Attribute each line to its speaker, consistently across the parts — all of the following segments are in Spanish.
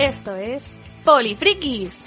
Speaker 1: Esto es Polifrikis.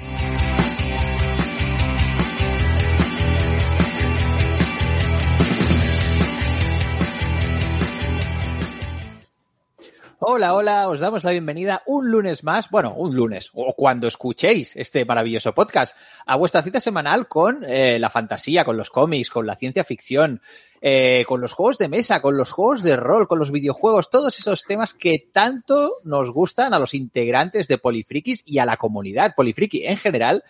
Speaker 2: Hola, hola, os damos la bienvenida un lunes más, bueno, un lunes, o cuando escuchéis este maravilloso podcast, a vuestra cita semanal con eh, la fantasía, con los cómics, con la ciencia ficción, eh, con los juegos de mesa, con los juegos de rol, con los videojuegos, todos esos temas que tanto nos gustan a los integrantes de Polifrikis y a la comunidad Polifriki en general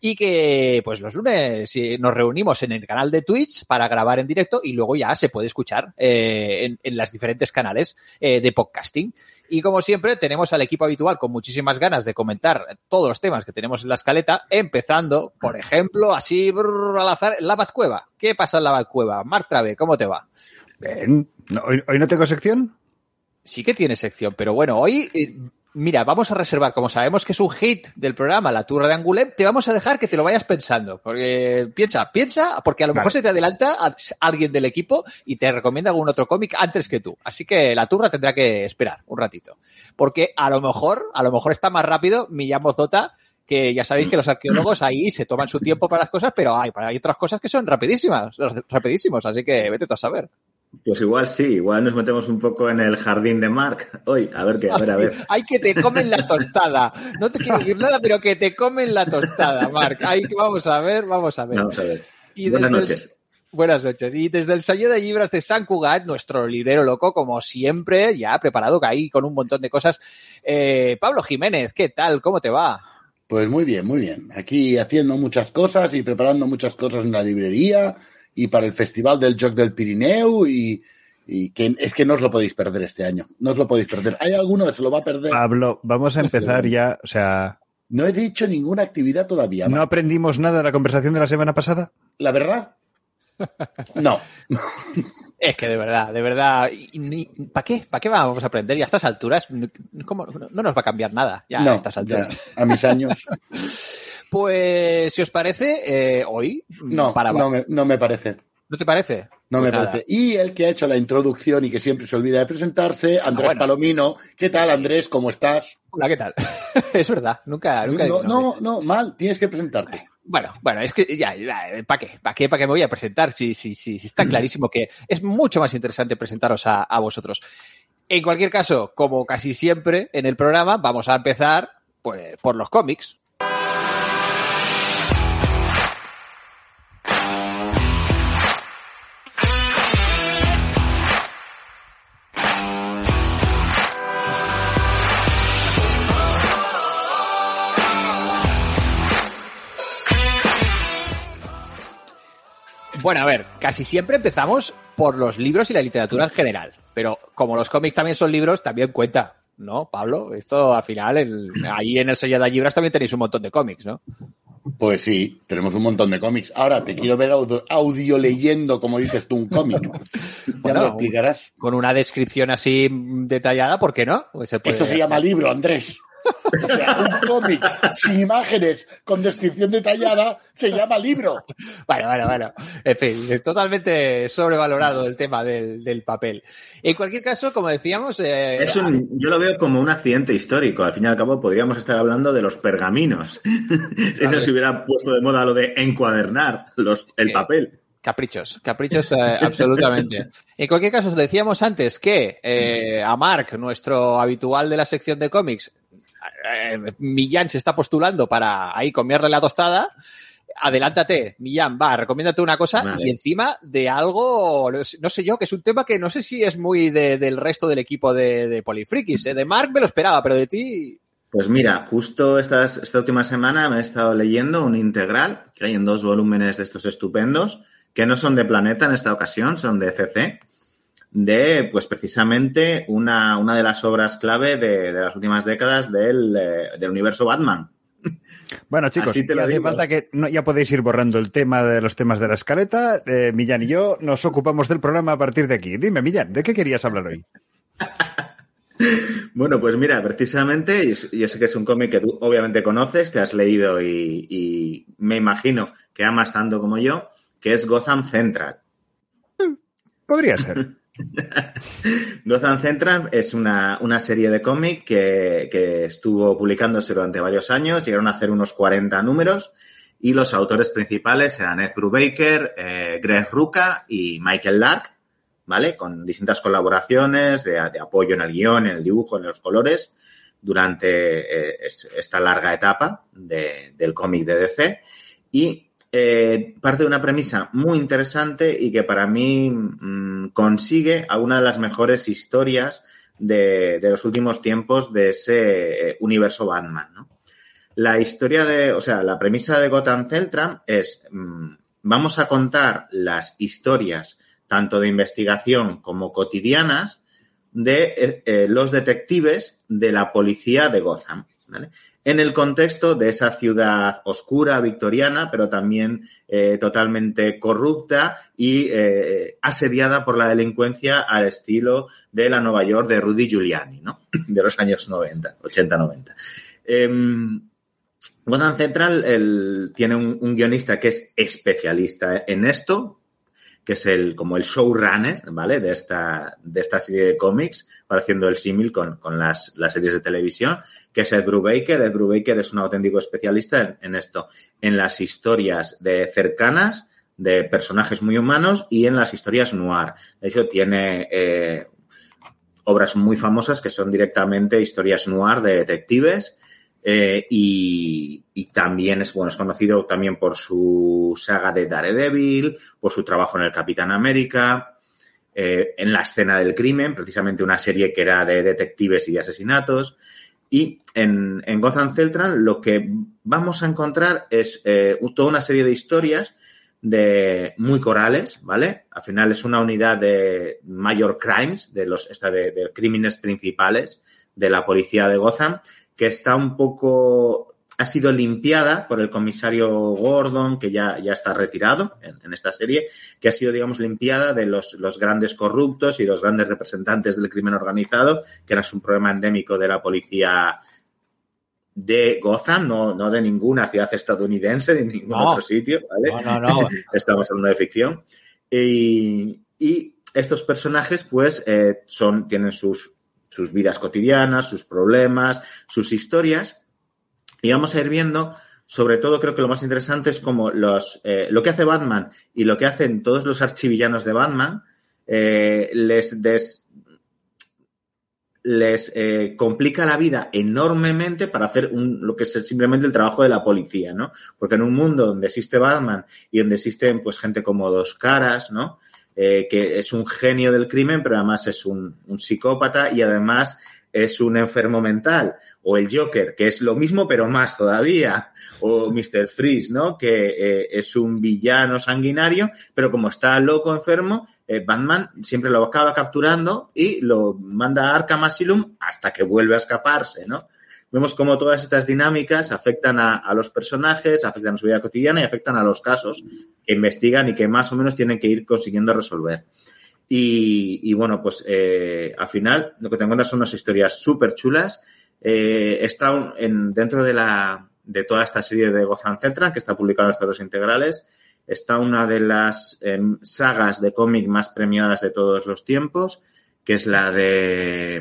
Speaker 2: y que pues los lunes eh, nos reunimos en el canal de Twitch para grabar en directo y luego ya se puede escuchar eh, en, en las diferentes canales eh, de podcasting. Y como siempre, tenemos al equipo habitual con muchísimas ganas de comentar todos los temas que tenemos en la escaleta, empezando, por ejemplo, así brrr, al azar, la Bazcueva. ¿Qué pasa en la Bazcueva? Marc Trave, ¿cómo te va?
Speaker 3: Bien. ¿hoy, hoy no tengo sección?
Speaker 2: Sí que tiene sección, pero bueno, hoy eh, Mira, vamos a reservar, como sabemos que es un hit del programa, la turra de Angulem, te vamos a dejar que te lo vayas pensando. Porque piensa, piensa, porque a lo
Speaker 3: Vale.
Speaker 2: mejor se te adelanta a- alguien del equipo y te recomienda algún otro cómic antes que tú. Así que la turra tendrá que esperar un ratito. Porque a lo mejor, a lo mejor está más rápido Millán Mozota, que ya sabéis que los arqueólogos ahí se toman su tiempo para las cosas, pero hay, hay otras cosas que son rapidísimas, rapidísimos, así que vete tú a saber.
Speaker 4: Pues igual sí, igual nos metemos un poco en el jardín de Mark hoy. A ver qué, a ver, a ver.
Speaker 2: Ay, que te comen la tostada. No te quiero decir nada, pero que te comen la tostada. Ay, que vamos a ver, vamos a ver.
Speaker 4: Vamos a ver.
Speaker 2: Y
Speaker 4: Buenas
Speaker 2: el-
Speaker 4: noches.
Speaker 2: Buenas noches. Y desde el sello de libras de San Cugat, nuestro librero loco, como siempre, ya preparado ahí con un montón de cosas. Eh, Pablo Jiménez, ¿qué tal? ¿Cómo te va?
Speaker 3: Pues muy bien, muy bien. Aquí haciendo muchas cosas y preparando muchas cosas en la librería y para el Festival del Joc del Pirineu y, y que es que no os lo podéis perder este año. No os lo podéis perder. ¿Hay alguno que se lo va a perder?
Speaker 5: Pablo, vamos a empezar ya. O sea,
Speaker 3: No he dicho ninguna actividad todavía.
Speaker 5: ¿no aprendimos nada de la conversación de la semana pasada?
Speaker 3: ¿La verdad? No.
Speaker 2: Es que de verdad, de verdad, ¿para qué? ¿Para qué vamos a aprender? Y a estas alturas, ¿cómo? no nos va a cambiar nada. Ya
Speaker 3: no,
Speaker 2: a estas alturas.
Speaker 3: ya, a mis años.
Speaker 2: Pues, si os parece, eh, hoy,
Speaker 3: No,
Speaker 2: para
Speaker 3: no, me, no me parece.
Speaker 2: ¿No te parece?
Speaker 3: No
Speaker 2: Pues
Speaker 3: me
Speaker 2: nada.
Speaker 3: parece. Y el que ha hecho la introducción y que siempre se olvida de presentarse, Andrés
Speaker 2: bueno.
Speaker 3: Palomino. ¿Qué tal, Andrés? ¿Cómo estás?
Speaker 2: Hola, ¿qué tal? es verdad, nunca, nunca
Speaker 3: No, no, no, mal. Tienes que presentarte.
Speaker 2: Bueno, bueno, es que ya, ¿para qué? ¿Para qué? ¿Para qué me voy a presentar? Si, si, si, si está clarísimo que es mucho más interesante presentaros a, a vosotros. En cualquier caso, como casi siempre en el programa, vamos a empezar pues, por los cómics. Bueno, a ver, casi siempre empezamos por los libros y la literatura en general. Pero como los cómics también son libros, también cuenta, ¿no, Pablo? Esto al final, el- ahí en el sello de libras también tenéis un montón de cómics, ¿no?
Speaker 3: Pues sí, tenemos un montón de cómics. Ahora te quiero ver audio, audio leyendo, como dices tú, un cómic. Ya
Speaker 2: Bueno,
Speaker 3: me lo explicarás.
Speaker 2: Con una descripción así detallada, ¿por qué no? Pues se puede-
Speaker 3: Esto se llama libro, Andrés. O sea, un cómic sin imágenes, con descripción detallada, se llama libro.
Speaker 2: Bueno, bueno, bueno. En fin, totalmente sobrevalorado el tema del, del papel. En cualquier caso, como decíamos, eh,
Speaker 4: Es un, yo lo veo como un accidente histórico. Al fin y al cabo, podríamos estar hablando de los pergaminos. si no se hubiera puesto de moda lo de encuadernar los, el
Speaker 2: Sí.
Speaker 4: papel.
Speaker 2: Caprichos, caprichos eh, absolutamente. En cualquier caso, os decíamos antes que eh, a Mark, nuestro habitual de la sección de cómics, eh, Millán se está postulando para ahí comerle la tostada. Adelántate, Millán, va, recomiéndate una cosa
Speaker 4: Vale.
Speaker 2: y encima de algo, no sé- yo, que es un tema que no sé si es muy de- del resto del equipo de, de Polifrikis. ¿eh? De Mark me lo esperaba, pero de ti,
Speaker 4: Pues mira, justo estas- esta última semana me he estado leyendo un integral que hay en dos volúmenes de estos estupendos que no son de Planeta en esta ocasión, son de CC, de, pues precisamente, una, una de las obras clave de, de las últimas décadas del, eh, del universo Batman.
Speaker 5: Bueno, chicos, hace falta que no, ya podéis ir borrando el tema de los temas de la escaleta. Eh, Millán y yo nos ocupamos del programa a partir de aquí. Dime, Millán, ¿de qué querías hablar hoy?
Speaker 4: Bueno, pues mira, precisamente, yo sé que es un cómic que tú obviamente conoces, te has leído y, y me imagino que amas tanto como yo, que es Gotham Central.
Speaker 5: Podría ser.
Speaker 4: Gotham Central es una, una serie de cómic que, que estuvo publicándose durante varios años, llegaron a hacer unos 40 números y los autores principales eran Ed Brubaker, eh, Greg Rucka y Michael Lark, ¿vale? Con distintas colaboraciones de, de apoyo en el guion, en el dibujo, en los colores, durante eh, es- esta larga etapa de- del cómic de DC. Y eh, parte de una premisa muy interesante y que para mí mm, consigue alguna de las mejores historias de, de los últimos tiempos de ese eh, universo Batman, ¿no? La historia de, o sea, la premisa de Gotham Central es, mm, vamos a contar las historias tanto de investigación como cotidianas de eh, los detectives de la policía de Gotham. En el contexto de esa ciudad oscura, victoriana, pero también eh, totalmente corrupta y eh, asediada por la delincuencia al estilo de la Nueva York de Rudy Giuliani, ¿no? De los años 90, 80-90. Em, Gotham Central tiene un guionista que es especialista en esto, que es el como el showrunner, ¿vale? De esta, de esta serie de cómics, haciendo el símil con, con las, las series de televisión, que es Ed Brubaker. Ed Brubaker es un auténtico especialista en, en esto, en las historias de cercanas, de personajes muy humanos y en las historias noir. De hecho, tiene eh, obras muy famosas que son directamente historias noir de detectives. Eh, y, también es bueno, es conocido también por su saga de Daredevil, por su trabajo en el Capitán América, eh, en la escena del crimen, precisamente una serie que era de detectives y de asesinatos. Y en, en Gotham Central lo que vamos a encontrar es eh, toda una serie de historias de muy corales, ¿vale? Al final es una unidad de mayor crimes, de los esta de, de crímenes principales de la policía de Gotham, que está un poco ha sido limpiada por el comisario Gordon, que ya, ya está retirado en, en esta serie, que ha sido, digamos, limpiada de los, los grandes corruptos y los grandes representantes del crimen organizado, que era un problema endémico de la policía de Gotham, no, no de ninguna ciudad estadounidense, de ningún
Speaker 2: No.
Speaker 4: otro sitio, ¿vale?
Speaker 2: No, no, no.
Speaker 4: Estamos hablando de ficción. Y, y estos personajes, pues, eh, son, tienen sus, sus vidas cotidianas, sus problemas, sus historias. Y vamos a ir viendo, sobre todo creo que lo más interesante es como los, eh, lo que hace Batman y lo que hacen todos los archivillanos de Batman, eh, les des, les eh, complica la vida enormemente para hacer un, lo que es simplemente el trabajo de la policía, ¿no? Porque en un mundo donde existe Batman y donde existen pues gente como dos caras, ¿no? Eh, que es un genio del crimen, pero además es un, psicópata y además es un enfermo mental. O el Joker, que es lo mismo, pero más todavía. O Mr. Freeze, ¿no? Que eh, es un villano sanguinario, pero como está loco, enfermo, eh, Batman siempre lo acaba capturando y lo manda a Arkham Asylum hasta que vuelve a escaparse, ¿no? Vemos cómo todas estas dinámicas afectan a, a los personajes, afectan a su vida cotidiana y afectan a los casos que investigan y que más o menos tienen que ir consiguiendo resolver. Y, y bueno, pues eh, al final lo que te encuentras son unas historias súper chulas. Eh, está dentro de, la, de toda esta serie de Gotham Central, que está publicada en los integrales, está una de las em, sagas de cómic más premiadas de todos los tiempos, que es la de...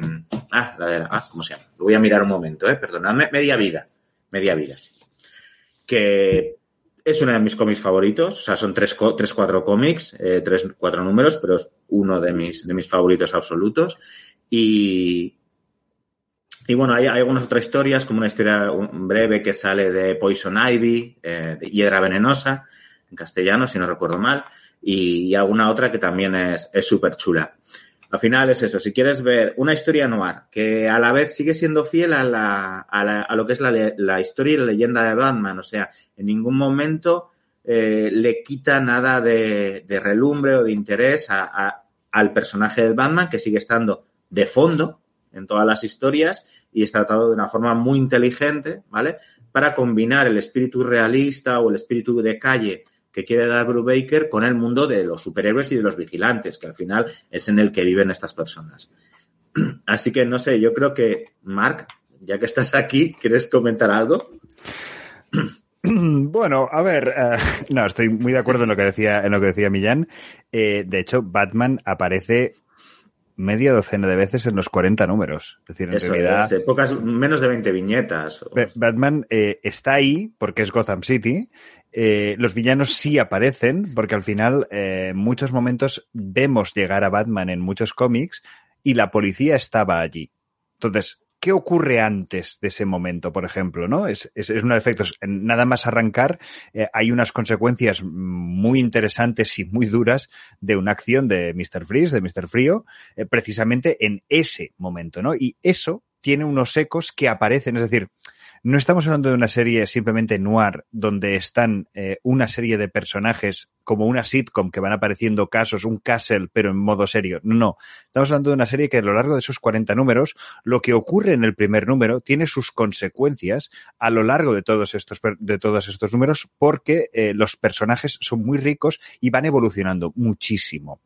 Speaker 4: Ah, la de... Ah, ¿cómo se llama? Lo voy a mirar un momento, eh, perdonadme. Media Vida. Media Vida. Que es uno de mis cómics favoritos. O sea, son tres, tres cuatro cómics, eh, tres, cuatro números, pero es uno de mis, de mis favoritos absolutos. Y, y bueno, hay, algunas otras historias, como una historia breve que sale de Poison Ivy, eh, de Hiedra Venenosa, en castellano, si no recuerdo mal, y, alguna otra que también es es súper chula. Al final es eso, si quieres ver una historia noir que a la vez sigue siendo fiel a, la, a, la- a lo que es la, la historia y la leyenda de Batman, o sea, en ningún momento eh, le quita nada de, de, relumbre o de interés a, al personaje del Batman, que sigue estando de fondo en todas las historias y es tratado de una forma muy inteligente, ¿vale? Para combinar el espíritu realista o el espíritu de calle que quiere dar Brubaker con el mundo de los superhéroes y de los vigilantes, que al final es en el que viven estas personas. Así que no sé, yo creo que, Mark, ya que estás aquí, ¿quieres comentar algo?
Speaker 5: Bueno, a ver, uh, no, estoy muy de acuerdo en lo que decía, en lo que decía Millán. Eh, de hecho, Batman aparece media docena de veces en los 40 números. Es decir, en
Speaker 4: Eso
Speaker 5: realidad.
Speaker 4: Es, pocas, menos de 20 viñetas.
Speaker 5: Batman eh, está ahí porque es Gotham City. Eh, los villanos sí aparecen porque al final, eh, muchos momentos, vemos llegar a Batman en muchos cómics y la policía estaba allí. Entonces, ¿qué ocurre antes de ese momento, por ejemplo? ¿no? Es, es, es uno de efectos. Nada más arrancar, eh, hay unas consecuencias muy interesantes y muy duras de una acción de Mr. Freeze, de Mr. Frío, eh, precisamente en ese momento, ¿no? Y eso tiene unos ecos que aparecen, es decir, no estamos hablando de una serie simplemente noir, donde están eh, una serie de personajes como una sitcom que van apareciendo casos, un castle, pero en modo serio. No, estamos hablando de una serie que a lo largo de esos 40 números, lo que ocurre en el primer número tiene sus consecuencias a lo largo de todos estos, de todos estos números porque eh, los personajes son muy ricos y van evolucionando muchísimo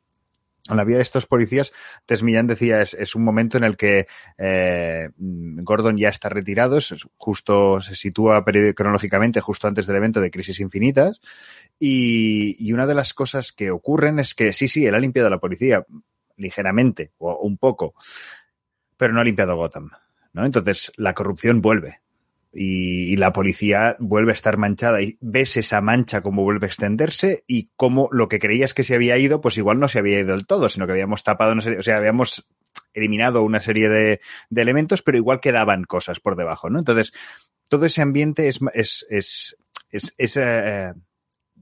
Speaker 5: la vida de estos policías, Tess Millán decía, es, un momento en el que eh, Gordon ya está retirado, es, justo se sitúa cronológicamente justo antes del evento de Crisis Infinitas, y, y, una de las cosas que ocurren es que sí, sí, él ha limpiado la policía ligeramente o un poco, pero no ha limpiado Gotham, ¿no? Entonces la corrupción vuelve y, la policía vuelve a estar manchada y ves esa mancha como vuelve a extenderse y como lo que creías que se había ido, pues igual no se había ido del todo, sino que habíamos tapado una serie, o sea, habíamos eliminado una serie de, de elementos, pero igual quedaban cosas por debajo, ¿no? Entonces, todo ese ambiente es, es, es, es, es eh,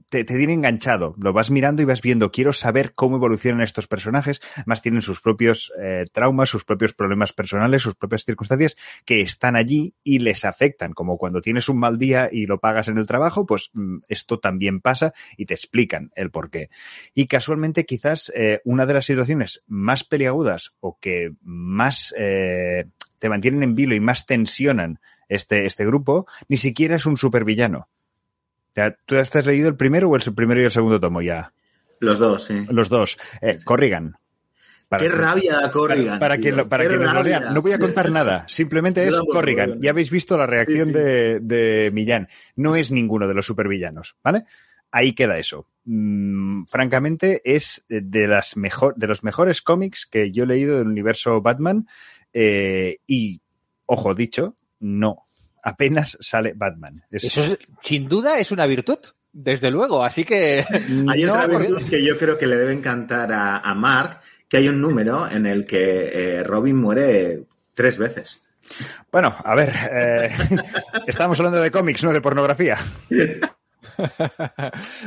Speaker 5: te, te, tiene enganchado. Lo vas mirando y vas viendo, quiero saber cómo evolucionan estos personajes. Más tienen sus propios eh, traumas, sus propios problemas personales, sus propias circunstancias que están allí y les afectan. Como cuando tienes un mal día y lo pagas en el trabajo, pues mm, esto también pasa y te explican el por qué. Y casualmente quizás eh, una de las situaciones más peliagudas o que más eh, te mantienen en vilo y más tensionan este, este grupo, ni siquiera es un supervillano ¿Tú has leído el primero o el primero y el segundo tomo ya?
Speaker 4: Los dos, sí.
Speaker 5: Los dos. Eh, Corrigan.
Speaker 4: Para Qué rabia da Corrigan.
Speaker 5: Para, para que, para que lo lean. No voy a contar nada. Simplemente es Corrigan. Ya habéis visto la reacción sí, sí. De, de, Millán. No es ninguno de los supervillanos, ¿vale? Ahí queda eso. Mm, francamente, es de, las mejor, de los mejores cómics que yo he leído del universo Batman. Eh, y, ojo dicho, no apenas sale Batman.
Speaker 2: Es... Eso es, sin duda es una virtud. Desde luego, así que...
Speaker 4: Hay no, otra virtud porque... que yo creo que le debe encantar a, a, Mark, que hay un número en el que eh, Robin muere tres veces.
Speaker 5: Bueno, a ver, eh, estamos hablando de cómics, no de pornografía.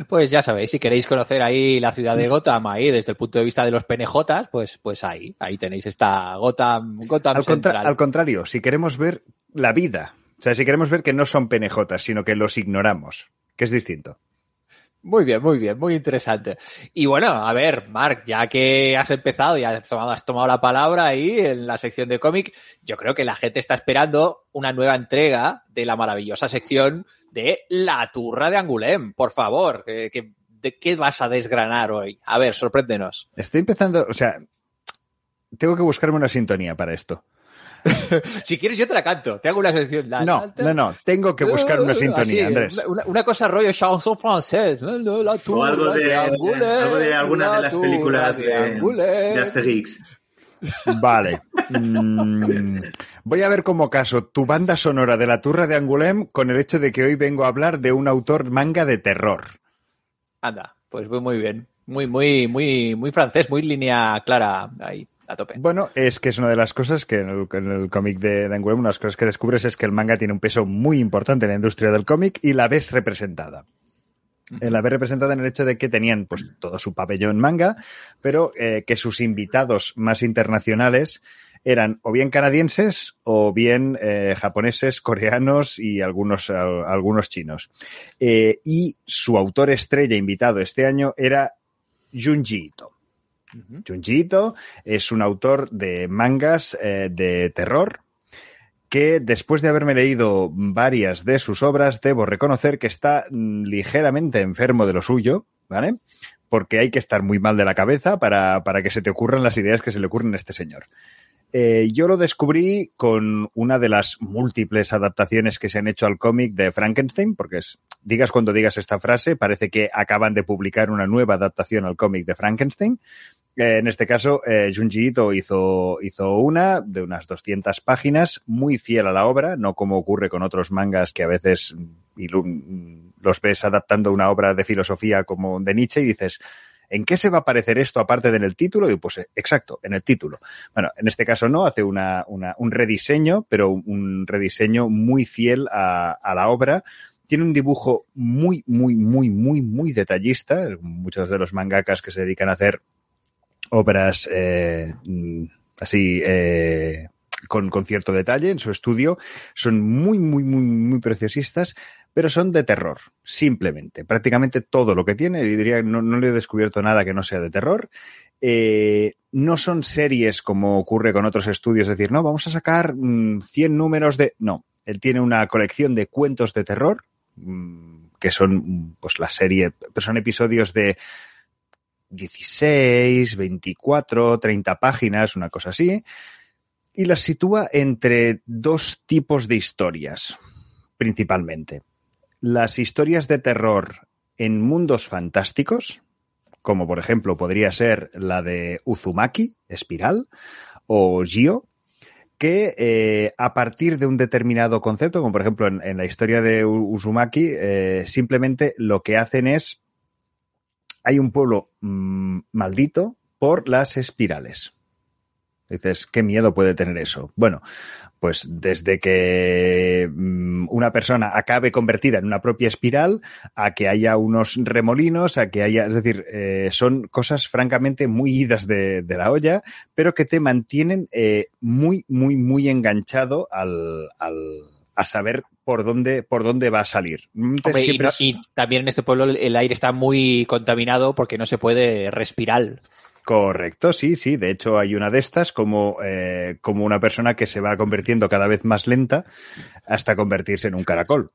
Speaker 2: pues ya sabéis, si queréis conocer ahí la ciudad de Gotham, ahí desde el punto de vista de los PNJs, pues, pues ahí, ahí tenéis esta Gotham, Gotham
Speaker 5: al,
Speaker 2: Central.
Speaker 5: Al contrario, si queremos ver la vida o sea, si queremos ver que no son penejotas, sino que los ignoramos, que es distinto.
Speaker 2: Muy bien, muy bien, muy interesante. Y bueno, a ver, Mark, ya que has empezado y has tomado, has tomado la palabra ahí en la sección de cómic, yo creo que la gente está esperando una nueva entrega de la maravillosa sección de La Turra de Angulem. Por favor, que, que, ¿de qué vas a desgranar hoy? A ver, sorpréndenos.
Speaker 5: Estoy empezando, o sea, tengo que buscarme una sintonía para esto.
Speaker 2: si quieres, yo te la canto. Te hago una sección. La,
Speaker 5: no, no, no. Tengo que buscar una sintonía, Así, Andrés.
Speaker 2: Una, una, cosa rollo chanson francés. La
Speaker 4: o algo de, de, algo de alguna de las películas de, de Asterix.
Speaker 5: Vale. Mm, voy a ver como caso tu banda sonora de la Turra de Angulem con el hecho de que hoy vengo a hablar de un autor manga de terror.
Speaker 2: Anda, pues voy muy bien. Muy, muy, muy, muy francés, muy línea clara ahí a tope.
Speaker 5: Bueno, es que es una de las cosas que en el, en el cómic de Dan Webb, una de las cosas que descubres es que el manga tiene un peso muy importante en la industria del cómic y la ves representada. Eh, la ves representada en el hecho de que tenían pues todo su pabellón manga, pero eh, que sus invitados más internacionales eran o bien canadienses o bien eh, japoneses, coreanos y algunos, algunos chinos. Eh, y su autor estrella invitado este año era Junji Ito. Junji Ito es un autor de mangas eh, de terror, que después de haberme leído varias de sus obras, debo reconocer que está mm, ligeramente enfermo de lo suyo, ¿vale? Porque hay que estar muy mal de la cabeza para, para que se te ocurran las ideas que se le ocurren a este señor. Eh, yo lo descubrí con una de las múltiples adaptaciones que se han hecho al cómic de Frankenstein, porque es, digas cuando digas esta frase, parece que acaban de publicar una nueva adaptación al cómic de Frankenstein. Eh, en este caso, eh, Junji Ito hizo, hizo una de unas 200 páginas, muy fiel a la obra, no como ocurre con otros mangas que a veces los ves adaptando una obra de filosofía como de Nietzsche y dices, ¿En qué se va a parecer esto aparte de en el título? Y pues exacto, en el título. Bueno, en este caso no, hace una, una, un rediseño, pero un rediseño muy fiel a, a la obra tiene un dibujo muy, muy, muy, muy, muy detallista. Muchos de los mangakas que se dedican a hacer obras eh, así eh, con, con, cierto detalle en su estudio son muy, muy, muy, muy preciosistas pero son de terror, simplemente. Prácticamente todo lo que tiene, y diría, no, no le he descubierto nada que no sea de terror. Eh, no son series como ocurre con otros estudios, es decir, no, vamos a sacar mmm, 100 números de... No, él tiene una colección de cuentos de terror, mmm, que son, pues la serie, pero son episodios de 16, 24, 30 páginas, una cosa así, y las sitúa entre dos tipos de historias, principalmente las historias de terror en mundos fantásticos, como por ejemplo podría ser la de Uzumaki, Espiral, o Gio, que eh, a partir de un determinado concepto, como por ejemplo en, la historia de Uzumaki, eh, simplemente lo que hacen es, hay un pueblo mmm, maldito por las espirales. Dices, ¿qué miedo puede tener eso? Bueno, pues desde que mm, una persona acabe convertida en una propia espiral, a que haya unos remolinos, a que haya, es decir, eh, son cosas francamente muy idas de, de, la olla, pero que te mantienen eh, muy, muy, muy enganchado al, al, a saber por dónde, por dónde va a salir.
Speaker 2: Hombre, y, no, y, también en este pueblo el aire está muy contaminado porque no se puede respirar.
Speaker 5: Correcto, sí, sí. De hecho, hay una de estas como, eh, como una persona que se va convirtiendo cada vez más lenta hasta convertirse en un caracol.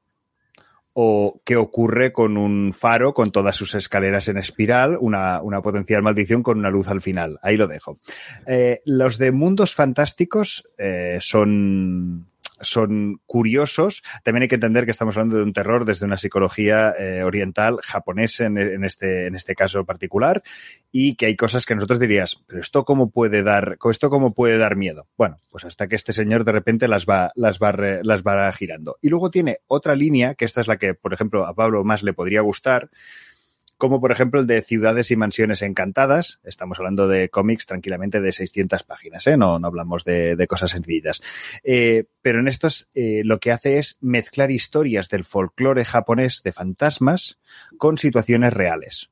Speaker 5: O qué ocurre con un faro con todas sus escaleras en espiral, una, una potencial maldición con una luz al final. Ahí lo dejo. Eh, los de mundos fantásticos eh, son, son curiosos. También hay que entender que estamos hablando de un terror desde una psicología eh, oriental, japonés en, en, este, en este caso particular, y que hay cosas que nosotros dirías, pero esto cómo puede dar, esto cómo puede dar miedo. Bueno, pues hasta que este señor de repente las va, las va, las va girando. Y luego tiene otra línea, que esta es la que, por ejemplo, a Pablo más le podría gustar, como por ejemplo el de Ciudades y Mansiones Encantadas. Estamos hablando de cómics tranquilamente de 600 páginas, ¿eh? no, no hablamos de, de cosas sencillas. Eh, pero en estos eh, lo que hace es mezclar historias del folclore japonés de fantasmas con situaciones reales.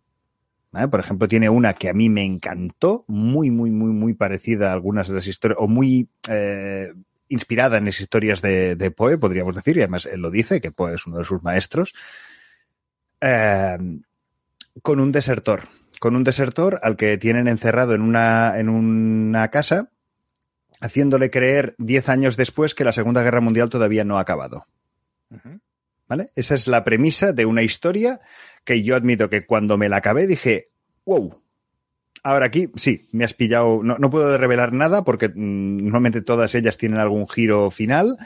Speaker 5: ¿Vale? Por ejemplo, tiene una que a mí me encantó, muy, muy, muy, muy parecida a algunas de las historias, o muy eh, inspirada en las historias de, de, Poe, podríamos decir, y además él lo dice, que Poe es uno de sus maestros. Eh, con un desertor, con un desertor al que tienen encerrado en una, en una casa, haciéndole creer diez años después que la Segunda Guerra Mundial todavía no ha acabado. Uh -huh. ¿Vale? Esa es la premisa de una historia que yo admito que cuando me la acabé dije, wow. Ahora aquí, sí, me has pillado, no, no puedo revelar nada porque mmm, normalmente todas ellas tienen algún giro final,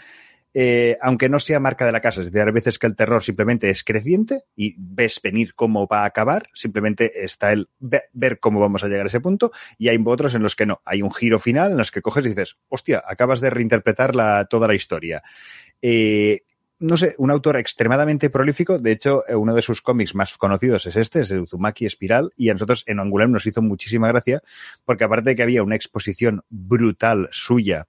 Speaker 5: eh, aunque no sea marca de la casa. Es decir, hay veces que el terror simplemente es creciente y ves venir cómo va a acabar, simplemente está el ver cómo vamos a llegar a ese punto, y hay otros en los que no. Hay un giro final en los que coges y dices, hostia, acabas de reinterpretar toda la historia. Eh, no sé, un autor extremadamente prolífico. De hecho, uno de sus cómics más conocidos es este, es el Uzumaki Espiral, y a nosotros en Angoulême nos hizo muchísima gracia, porque aparte de que había una exposición brutal suya,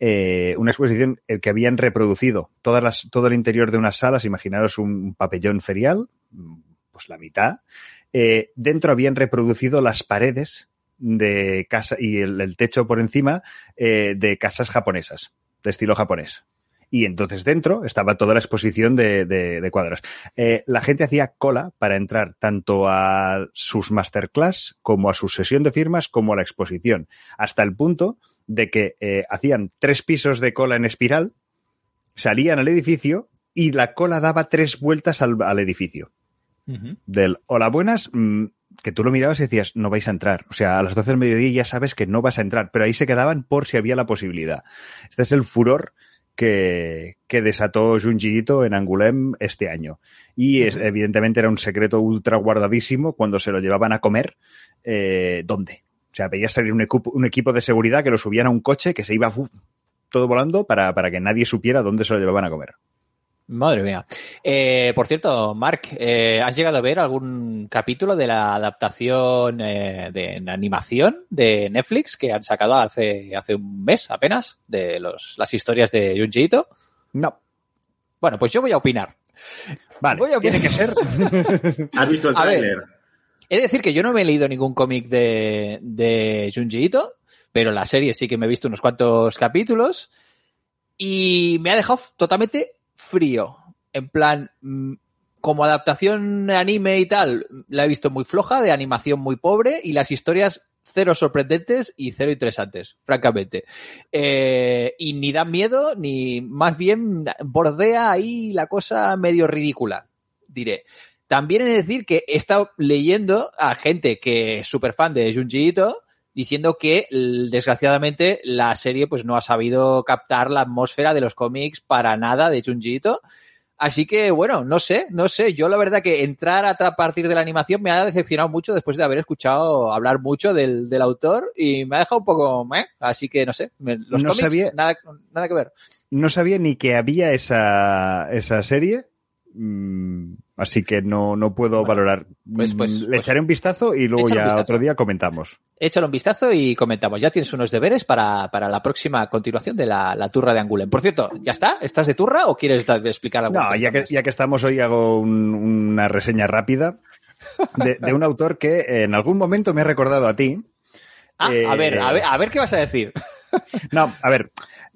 Speaker 5: eh, una exposición que habían reproducido todas las, todo el interior de unas salas, imaginaros un pabellón ferial, pues la mitad. Eh, dentro habían reproducido las paredes de casa y el, el techo por encima eh, de casas japonesas, de estilo japonés. Y entonces dentro estaba toda la exposición de, de, de cuadros. Eh, la gente hacía cola para entrar tanto a sus masterclass como a su sesión de firmas como a la exposición. Hasta el punto de que eh, hacían tres pisos de cola en espiral, salían al edificio y la cola daba tres vueltas al, al edificio. Del hola buenas, mm, que tú lo mirabas y decías, no vais a entrar. O sea, a las 12 del mediodía ya sabes que no vas a entrar, pero ahí se quedaban por si había la posibilidad. Este es el furor que, que desató Junji Ito en Angoulême este año. Y es, evidentemente era un secreto ultra guardadísimo cuando se lo llevaban a comer. Eh, ¿Dónde? O sea, veías salir un, equipo- un equipo de seguridad que lo subían a un coche que se iba todo volando para, para que nadie supiera dónde se lo llevaban a comer.
Speaker 2: Madre mía. Eh, por cierto, Mark, eh, ¿has llegado a ver algún capítulo de la adaptación eh, de en animación de Netflix que han sacado hace, hace un mes apenas de los, las historias de Junji Ito?
Speaker 5: No.
Speaker 2: Bueno, pues yo voy a opinar.
Speaker 5: Vale,
Speaker 2: Voy a
Speaker 5: tiene
Speaker 2: opinar.
Speaker 5: que ser.
Speaker 4: ¿Has visto el tráiler?
Speaker 2: He de decir que yo no me he leído ningún cómic de, de Junji Ito, pero la serie sí que me he visto unos cuantos capítulos y me ha dejado totalmente frío. En plan, mm, como adaptación anime y tal, la he visto muy floja, de animación muy pobre y las historias cero sorprendentes y cero interesantes, francamente. Eh, y ni dan miedo, ni más bien bordea ahí la cosa medio ridícula, diré. También de decir que he estado leyendo a gente que es súper fan de Junji Ito diciendo que desgraciadamente la serie pues no ha sabido captar la atmósfera de los cómics para nada de Junji Ito. Así que bueno, no sé, no sé. Yo la verdad que entrar a partir de la animación me ha decepcionado mucho después de haber escuchado hablar mucho del, del autor y me ha dejado un poco, meh. así que no sé. los
Speaker 5: No
Speaker 2: cómics
Speaker 5: sabía-
Speaker 2: nada, nada que ver.
Speaker 5: No sabía ni que había esa, esa serie. mm, Así que no, no puedo
Speaker 2: Bueno,
Speaker 5: valorar.
Speaker 2: pues- pues-
Speaker 5: Le
Speaker 2: pues-
Speaker 5: echaré un vistazo y luego ya
Speaker 2: vistazo.
Speaker 5: otro día comentamos.
Speaker 2: Échale un vistazo y comentamos. Ya tienes unos deberes para, para la próxima continuación de la, la turra de Angulen. Por cierto, ¿ya está? ¿Estás de turra o quieres explicar algo?
Speaker 5: No, ya que, ya que estamos hoy hago un- una reseña rápida de, de un autor que en algún momento me ha recordado a ti.
Speaker 2: Ah,
Speaker 5: Eh,
Speaker 2: a ver, a ver, a ver qué vas a decir.
Speaker 5: No, a ver,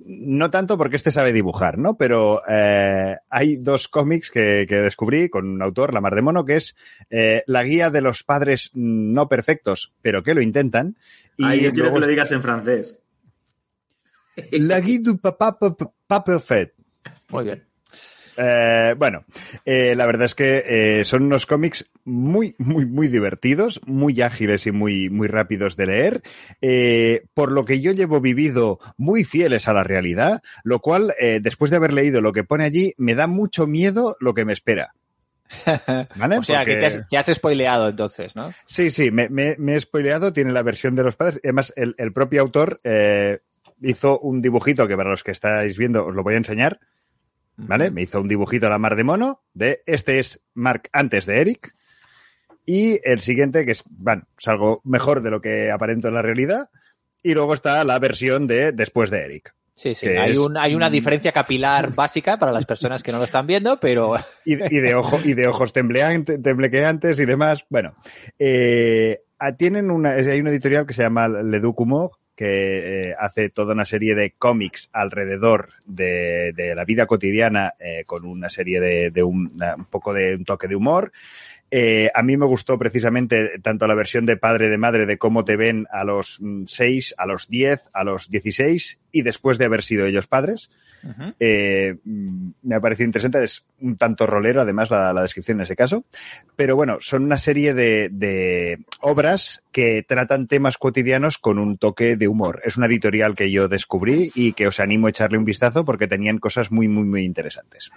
Speaker 5: no tanto porque este sabe dibujar, ¿no? Pero eh, hay dos cómics que, que descubrí con un autor, La Mar de Mono, que es eh, La guía de los padres no perfectos, pero que lo intentan. Y
Speaker 4: Ay, yo quiero
Speaker 5: luego
Speaker 4: que lo digas en francés.
Speaker 5: La guía du papa pas parfait.
Speaker 2: Muy bien.
Speaker 5: Eh, bueno, eh, la verdad es que eh, son unos cómics muy, muy, muy divertidos, muy ágiles y muy, muy rápidos de leer, por lo que yo llevo vivido muy fieles a la realidad, lo cual, después de haber leído lo que pone allí, me da mucho miedo lo que me espera. ¿Vale?
Speaker 2: O sea,
Speaker 5: Porque-
Speaker 2: que te has, te has spoileado entonces, ¿no?
Speaker 5: Sí, sí, me, me- me he spoileado, tiene la versión de los padres. Además, el, el propio autor hizo un dibujito que para los que estáis viendo os lo voy a enseñar. ¿Vale? Me hizo un dibujito a la mar de mono de este es Mark antes de Eric. Y el siguiente, que es, bueno, es algo mejor de lo que aparenta en la realidad. Y luego está la versión de después de Eric.
Speaker 2: Sí, sí. Hay,
Speaker 5: es-
Speaker 2: un, hay una diferencia capilar básica para las personas que no lo están viendo, pero
Speaker 5: y, y de ojo y de ojos temblequeantes y demás. Bueno, eh, ah, tienen una hay una editorial que se llama Le Duc Humor que eh, hace toda una serie de cómics alrededor de, de la vida cotidiana eh, con una serie de, de un, un poco de un toque de humor. Eh, a mí me gustó precisamente tanto la versión de padre de madre de cómo te ven a los mm, 6, a los 10, a los 16 y después de haber sido ellos padres. Eh, mm, me ha parecido interesante, es un tanto rolero además la, la descripción en ese caso, pero bueno, son una serie de, de obras que tratan temas cotidianos con un toque de humor. Es una editorial que yo descubrí y que os animo a echarle un vistazo porque tenían cosas muy, muy, muy interesantes.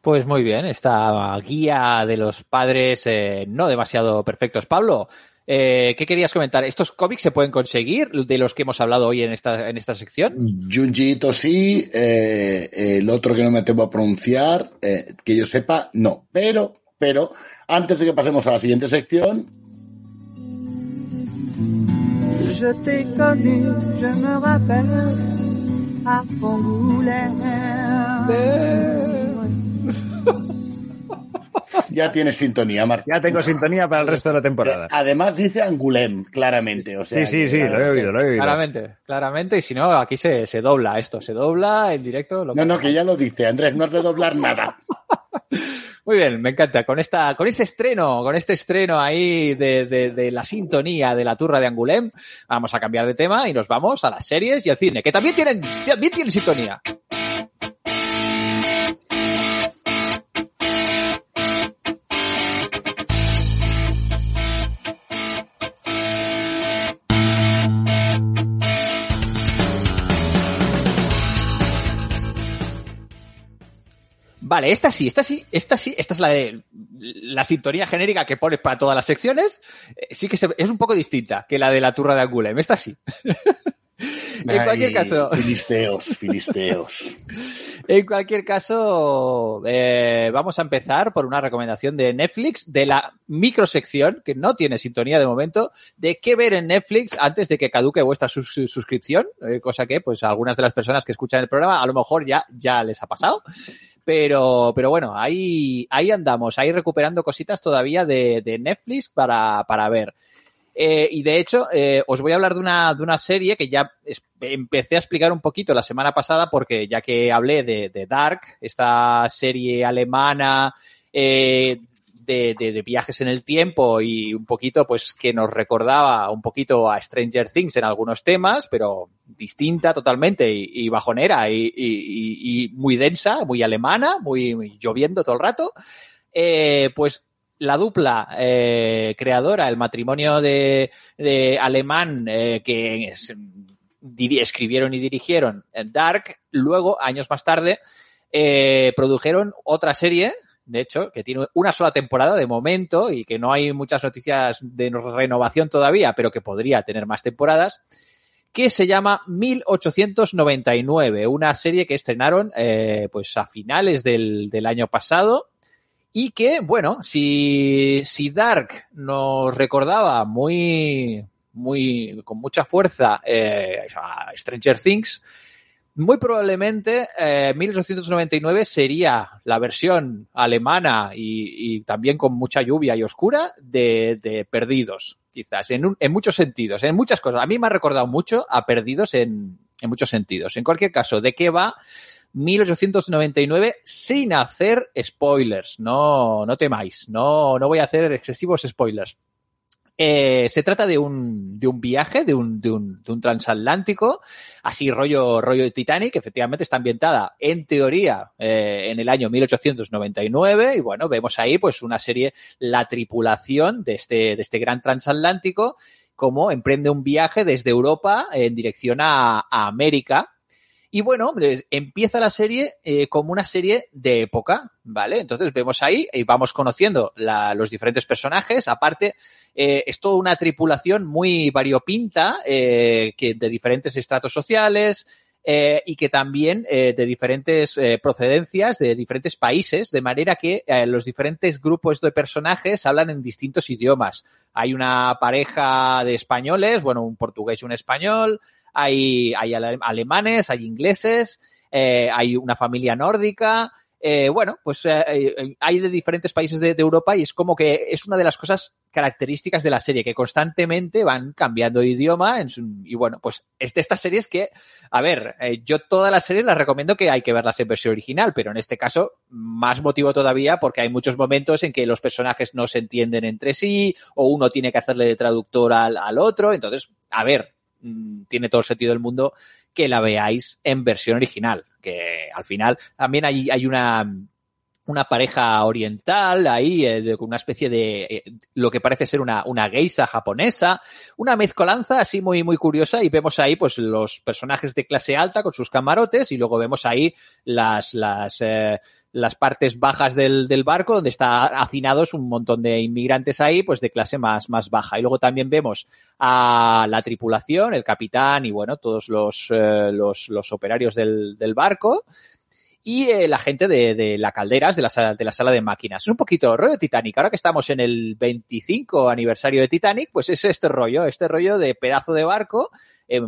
Speaker 2: pues muy bien. Esta guía de los padres eh, no demasiado perfectos. Pablo, eh, ¿qué querías comentar? ¿Estos cómics se pueden conseguir de los que hemos hablado hoy en esta, en esta sección?
Speaker 3: Junji Ito sí, eh, el otro que no me temo a pronunciar, eh, que yo sepa, no. Pero, pero, antes de que pasemos a la siguiente sección,
Speaker 6: Je t'ai connu, je me rappelle, à Angoulême.
Speaker 3: Ya tienes sintonía, Marc.
Speaker 5: Ya tengo sintonía para el resto de la temporada.
Speaker 3: Además dice Angulem, claramente. O sea,
Speaker 5: Sí, sí, sí, lo he oído, lo he oído.
Speaker 2: Claramente, claramente. Y si no, aquí se, se dobla esto, se dobla en directo. lo
Speaker 3: No, no,
Speaker 2: que-
Speaker 3: que ya lo dice, Andrés, no has de doblar nada.
Speaker 2: Muy bien, me encanta. Con esta, con este estreno, con este estreno ahí de, de, de la sintonía de la turra de Angulem, vamos a cambiar de tema y nos vamos a las series y al cine, que también tienen, también tienen sintonía. Vale, esta sí, esta sí, esta sí, esta es la de la sintonía genérica que pones para todas las secciones. Eh, Sí que se- es un poco distinta que la de la turra de Angulem. Esta sí. en cualquier caso,
Speaker 3: Filisteos, filisteos.
Speaker 2: en cualquier caso, eh, vamos a empezar por una recomendación de Netflix de la microsección que no tiene sintonía de momento de qué ver en Netflix antes de que caduque vuestra sus- suscripción, eh, cosa que pues a algunas de las personas que escuchan el programa a lo mejor ya ya les ha pasado. Pero, pero bueno, ahí, ahí andamos, ahí recuperando cositas todavía de, de Netflix para, para ver. Eh, y de hecho, eh, os voy a hablar de una, de una serie que ya empecé a explicar un poquito la semana pasada porque ya que hablé de, de Dark, esta serie alemana eh, de, viajes en el tiempo y un poquito pues que nos recordaba un poquito a Stranger Things en algunos temas, pero distinta totalmente y, bajonera y, muy densa, muy alemana, muy, lloviendo todo el rato. Eh, pues la dupla eh, creadora, el matrimonio de, de alemán eh, que escribieron y dirigieron Dark, luego, años más tarde, produjeron otra serie, de hecho, que tiene una sola temporada de momento y que no hay muchas noticias de renovación todavía, pero que podría tener más temporadas, que se llama 1899, una serie que estrenaron eh, pues a finales del, año pasado y que, bueno, si, si Dark nos recordaba muy, muy, con mucha fuerza eh, Stranger Things, muy probablemente eh, 1899 sería la versión alemana y, y también con mucha lluvia y oscura de, de Perdidos, quizás, en, muchos sentidos, en muchas cosas. A mí me ha recordado mucho a Perdidos en, en muchos sentidos. En cualquier caso, ¿de qué va 1899 sin hacer spoilers? No, no temáis, no, no voy a hacer excesivos spoilers. Eh, se trata de un, de un viaje, de un, de un, de un transatlántico, así rollo, rollo de Titanic, que efectivamente está ambientada en teoría eh, en el año 1899 y bueno, vemos ahí pues una serie, la tripulación de este, de este gran transatlántico, como emprende un viaje desde Europa en dirección a, a América. Y bueno, les- empieza la serie eh, como una serie de época, ¿vale? Entonces vemos ahí y vamos conociendo los diferentes personajes. Aparte, eh, es toda una tripulación muy variopinta, eh, que de diferentes estratos sociales eh, y que también de diferentes procedencias, de diferentes países, de manera que los diferentes grupos de personajes hablan en distintos idiomas. Hay una pareja de españoles, bueno, un portugués y un español, hay, hay ale- alemanes, hay ingleses, eh, hay una familia nórdica. eh, bueno, pues eh, hay de diferentes países de, Europa y es como que es una de las cosas características de la serie, que constantemente van cambiando de idioma. En su- y bueno, pues es de estas series que, a ver, yo todas las series las recomiendo que hay que verlas en versión original, pero en este caso más motivo todavía porque hay muchos momentos en que los personajes no se entienden entre sí o uno tiene que hacerle de traductor al, al otro. Entonces, a ver, mm, tiene todo el sentido del mundo que la veáis en versión original, que al final también hay, hay una, una pareja oriental ahí, eh, de, una especie de eh, lo que parece ser una, una geisha japonesa, una mezcolanza así muy, muy curiosa y vemos ahí pues los personajes de clase alta con sus camarotes y luego vemos ahí las, las, eh, las partes bajas del, del barco donde está hacinados un montón de inmigrantes ahí pues de clase más, más baja y luego también vemos a la tripulación, el capitán y bueno, todos los, eh, los, operarios del, del barco y la gente de, de la calderas de la, sala, de la sala de máquinas. Es un poquito rollo Titanic. Ahora que estamos en el 25 aniversario de Titanic, pues es este rollo, este rollo de pedazo de barco eh,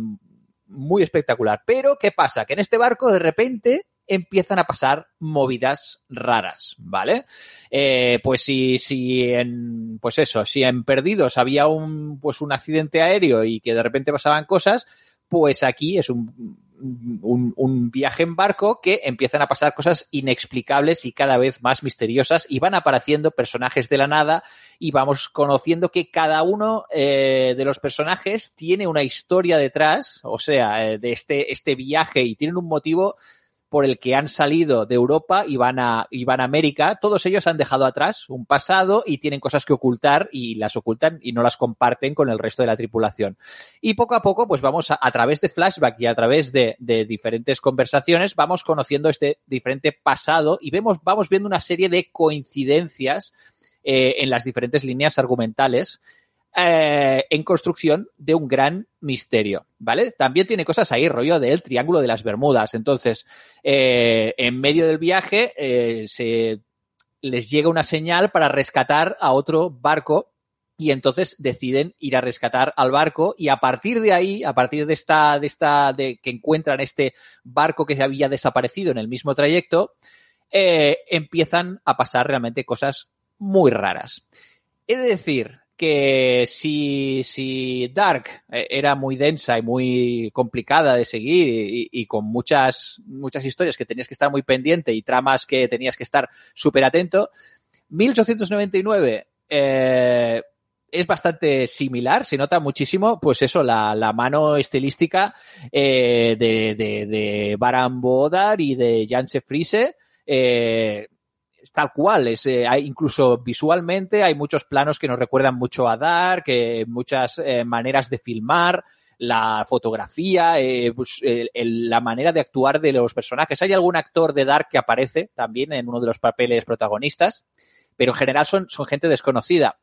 Speaker 2: muy espectacular. Pero, ¿qué pasa? Que en este barco de repente empiezan a pasar movidas raras, ¿vale? Eh, pues si, si en, pues eso, si Perdidos había un, pues un accidente aéreo y que de repente pasaban cosas, pues aquí es un, un, un, viaje en barco que empiezan a pasar cosas inexplicables y cada vez más misteriosas y van apareciendo personajes de la nada y vamos conociendo que cada uno eh, de los personajes tiene una historia detrás, o sea, eh, de este, este viaje y tienen un motivo por el que han salido de Europa y van a, y van a América, todos ellos han dejado atrás un pasado y tienen cosas que ocultar y las ocultan y no las comparten con el resto de la tripulación. Y poco a poco, pues vamos a, través de flashback y a través de, de, diferentes conversaciones, vamos conociendo este diferente pasado y vemos, vamos viendo una serie de coincidencias eh, en las diferentes líneas argumentales eh, en construcción de un gran misterio, ¿vale? También tiene cosas ahí, rollo del Triángulo de las Bermudas. Entonces, eh, en medio del viaje eh, se les llega una señal para rescatar a otro barco y entonces deciden ir a rescatar al barco y a partir de ahí, a partir de esta, de esta, de que encuentran este barco que se había desaparecido en el mismo trayecto, empiezan a pasar realmente cosas muy raras. He de decir que si, si Dark eh, era muy densa y muy complicada de seguir y, y, con muchas, muchas historias que tenías que estar muy pendiente y tramas que tenías que estar súper atento, 1899 eh, es bastante similar, se nota muchísimo, pues eso, la, la mano estilística eh, de, de, de Baran Bodar y de Janse Friese. Eh, tal cual, es, eh, hay incluso visualmente hay muchos planos que nos recuerdan mucho a Dark, eh, muchas eh, maneras de filmar, la fotografía, pues, la manera de actuar de los personajes. Hay algún actor de Dark que aparece también en uno de los papeles protagonistas, pero en general son, son gente desconocida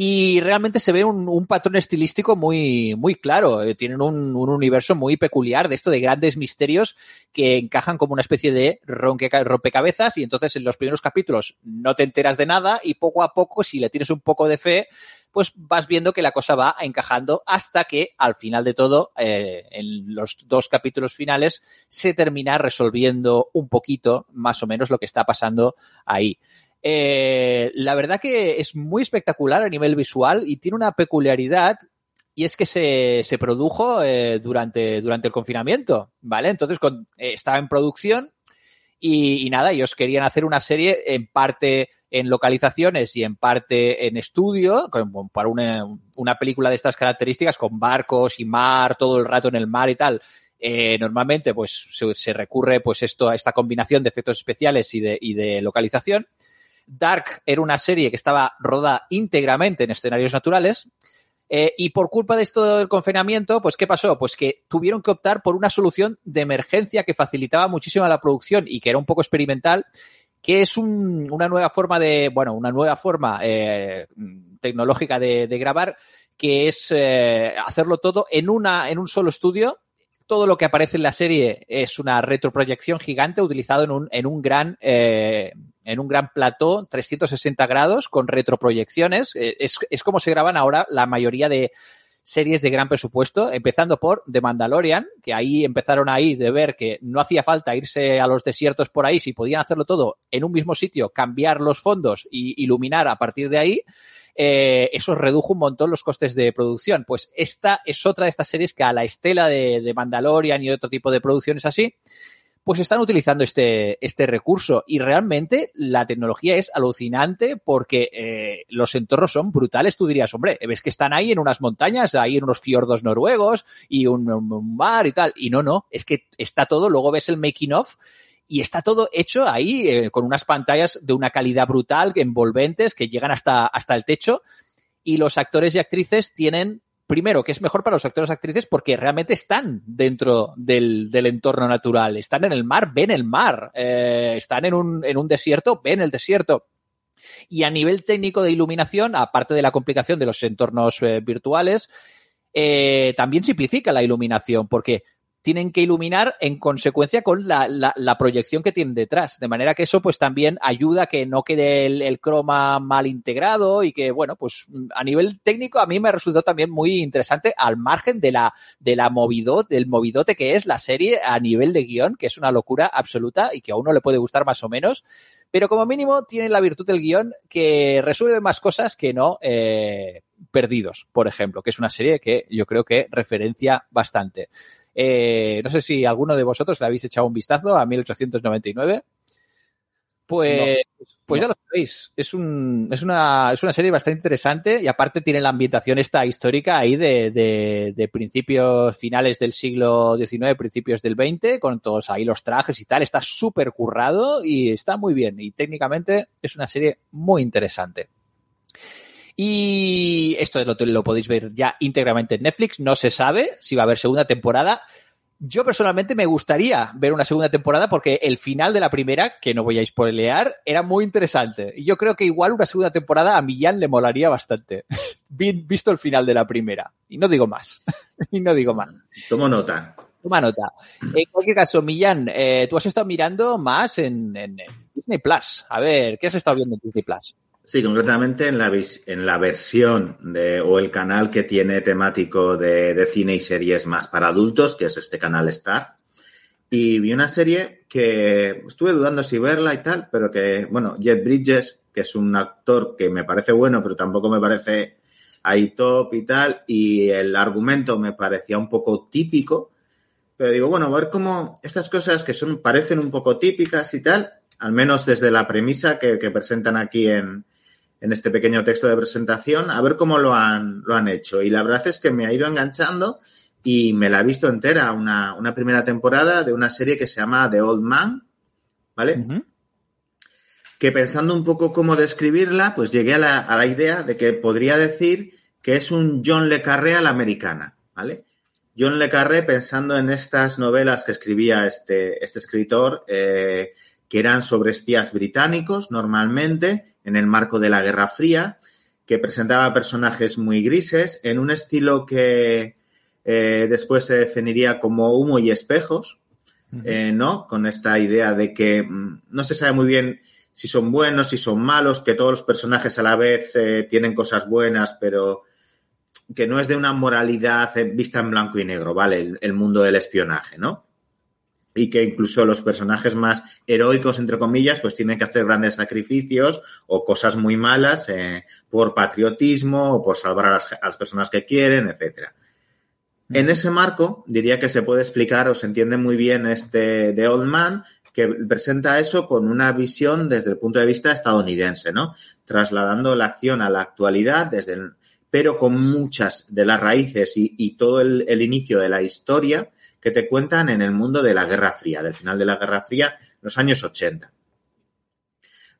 Speaker 2: y realmente se ve un, patrón estilístico muy, muy claro. Eh, tienen un, un, universo muy peculiar de esto de grandes misterios que encajan como una especie de rompecabezas y entonces en los primeros capítulos no te enteras de nada y poco a poco, si le tienes un poco de fe, pues vas viendo que la cosa va encajando hasta que al final de todo, eh, en los dos capítulos finales, se termina resolviendo un poquito más o menos lo que está pasando ahí. Eh, la verdad que es muy espectacular a nivel visual y tiene una peculiaridad y es que se, se produjo eh, durante, durante el confinamiento, ¿vale? Entonces eh, estaba en producción y, nada, ellos querían hacer una serie en parte en localizaciones y en parte en estudio, con, para una, una película de estas características con barcos y mar, todo el rato en el mar y tal. Normalmente pues se, se, recurre pues esto a esta combinación de efectos especiales y de, y de localización. Dark era una serie que estaba rodada íntegramente en escenarios naturales. Eh, y por culpa de esto del confinamiento, pues ¿qué pasó? Pues que tuvieron que optar por una solución de emergencia que facilitaba muchísimo la producción y que era un poco experimental, que es un, una nueva forma de, bueno, una nueva forma eh, tecnológica de, de, grabar, que es eh, hacerlo todo en una, en un solo estudio. Todo lo que aparece en la serie es una retroproyección gigante utilizado en un, en un gran eh, en un gran plató 360 grados con retroproyecciones. Eh, es, es como se graban ahora la mayoría de series de gran presupuesto, empezando por The Mandalorian, que ahí empezaron ahí de ver que no hacía falta irse a los desiertos por ahí, si podían hacerlo todo en un mismo sitio, cambiar los fondos y iluminar a partir de ahí. Eh, eso redujo un montón los costes de producción. Pues esta es otra de estas series que a la estela de, de Mandalorian y otro tipo de producciones así, pues están utilizando este, este recurso y realmente la tecnología es alucinante porque eh, los entornos son brutales. Tú dirías, hombre, ves que están ahí en unas montañas, ahí en unos fiordos noruegos y un, un mar y tal. Y no, no, es que está todo, luego ves el making of y está todo hecho ahí eh, con unas pantallas de una calidad brutal, envolventes, que llegan hasta, hasta el techo y los actores y actrices tienen primero, que es mejor para los actores y actrices porque realmente están dentro del, del, entorno natural. Están en el mar, ven el mar. Eh, están en un, en un desierto, ven el desierto. Y a nivel técnico de iluminación, aparte de la complicación de los entornos eh, virtuales, también simplifica la iluminación porque tienen que iluminar en consecuencia con la, proyección que tienen detrás. De manera que eso pues también ayuda a que no quede el, el, croma mal integrado y que, bueno, pues a nivel técnico a mí me resultó también muy interesante al margen de la, de del movidote que es la serie a nivel de guion, que es una locura absoluta y que a uno le puede gustar más o menos pero como mínimo tiene la virtud del guion que resuelve más cosas que no eh, Perdidos, por ejemplo, que es una serie que yo creo que referencia bastante. Eh, no sé si alguno de vosotros le habéis echado un vistazo a 1899. Pues, no, pues no. ya lo sabéis. Es, un, es, una, es una serie bastante interesante y aparte tiene la ambientación esta histórica ahí de, de, de principios finales del siglo XIX, principios del XX, con todos ahí los trajes y tal. Está súper currado y está muy bien. Y técnicamente es una serie muy interesante. Y esto lo, lo, podéis ver ya íntegramente en Netflix. No se sabe si va a haber segunda temporada. Yo personalmente me gustaría ver una segunda temporada porque el final de la primera, que no voy a spoilear, era muy interesante. Y yo creo que igual una segunda temporada a Millán le molaría bastante, visto el final de la primera. Y no digo más. y no digo más.
Speaker 4: Tomo nota.
Speaker 2: Toma nota. En cualquier caso, Millán, eh, tú has estado mirando más en, Disney Plus. A ver, ¿qué has estado viendo en Disney Plus?
Speaker 4: Sí, concretamente en la, en la versión de, o el canal que tiene temático de, de, cine y series más para adultos, que es este canal Star. Y vi una serie que estuve dudando si verla y tal, pero que, bueno, Jeff Bridges, que es un actor que me parece bueno, pero tampoco me parece ahí top y tal, y el argumento me parecía un poco típico, pero digo, bueno, a ver cómo estas cosas que son, parecen un poco típicas y tal, al menos desde la premisa que, que presentan aquí en, en este pequeño texto de presentación, a ver cómo lo han, lo han hecho. Y la verdad es que me ha ido enganchando y me la he visto entera, una, una primera temporada de una serie que se llama The Old Man, ¿vale? Uh -huh. Que pensando un poco cómo describirla, pues llegué a la, a la, idea de que podría decir que es un John Le Carré a la americana, ¿vale? John Le Carré pensando en estas novelas que escribía este, este escritor, eh, que eran sobre espías británicos normalmente, en el marco de la Guerra Fría, que presentaba personajes muy grises, en un estilo que eh, después se definiría como humo y espejos, uh -huh. eh, ¿no? Con esta idea de que mmm, no se sabe muy bien si son buenos, si son malos, que todos los personajes a la vez eh, tienen cosas buenas, pero que no es de una moralidad vista en blanco y negro, ¿vale? El, el mundo del espionaje, ¿no? Y que incluso los personajes más heroicos, entre comillas, pues tienen que hacer grandes sacrificios o cosas muy malas eh, por patriotismo o por salvar a las, a las personas que quieren, etcétera. En ese marco, diría que se puede explicar o se entiende muy bien este The Old Man, que presenta eso con una visión desde el punto de vista estadounidense, ¿no? Trasladando la acción a la actualidad, desde el, pero con muchas de las raíces y, y todo el, el inicio de la historia que te cuentan en el mundo de la Guerra Fría, del final de la Guerra Fría, los años 80.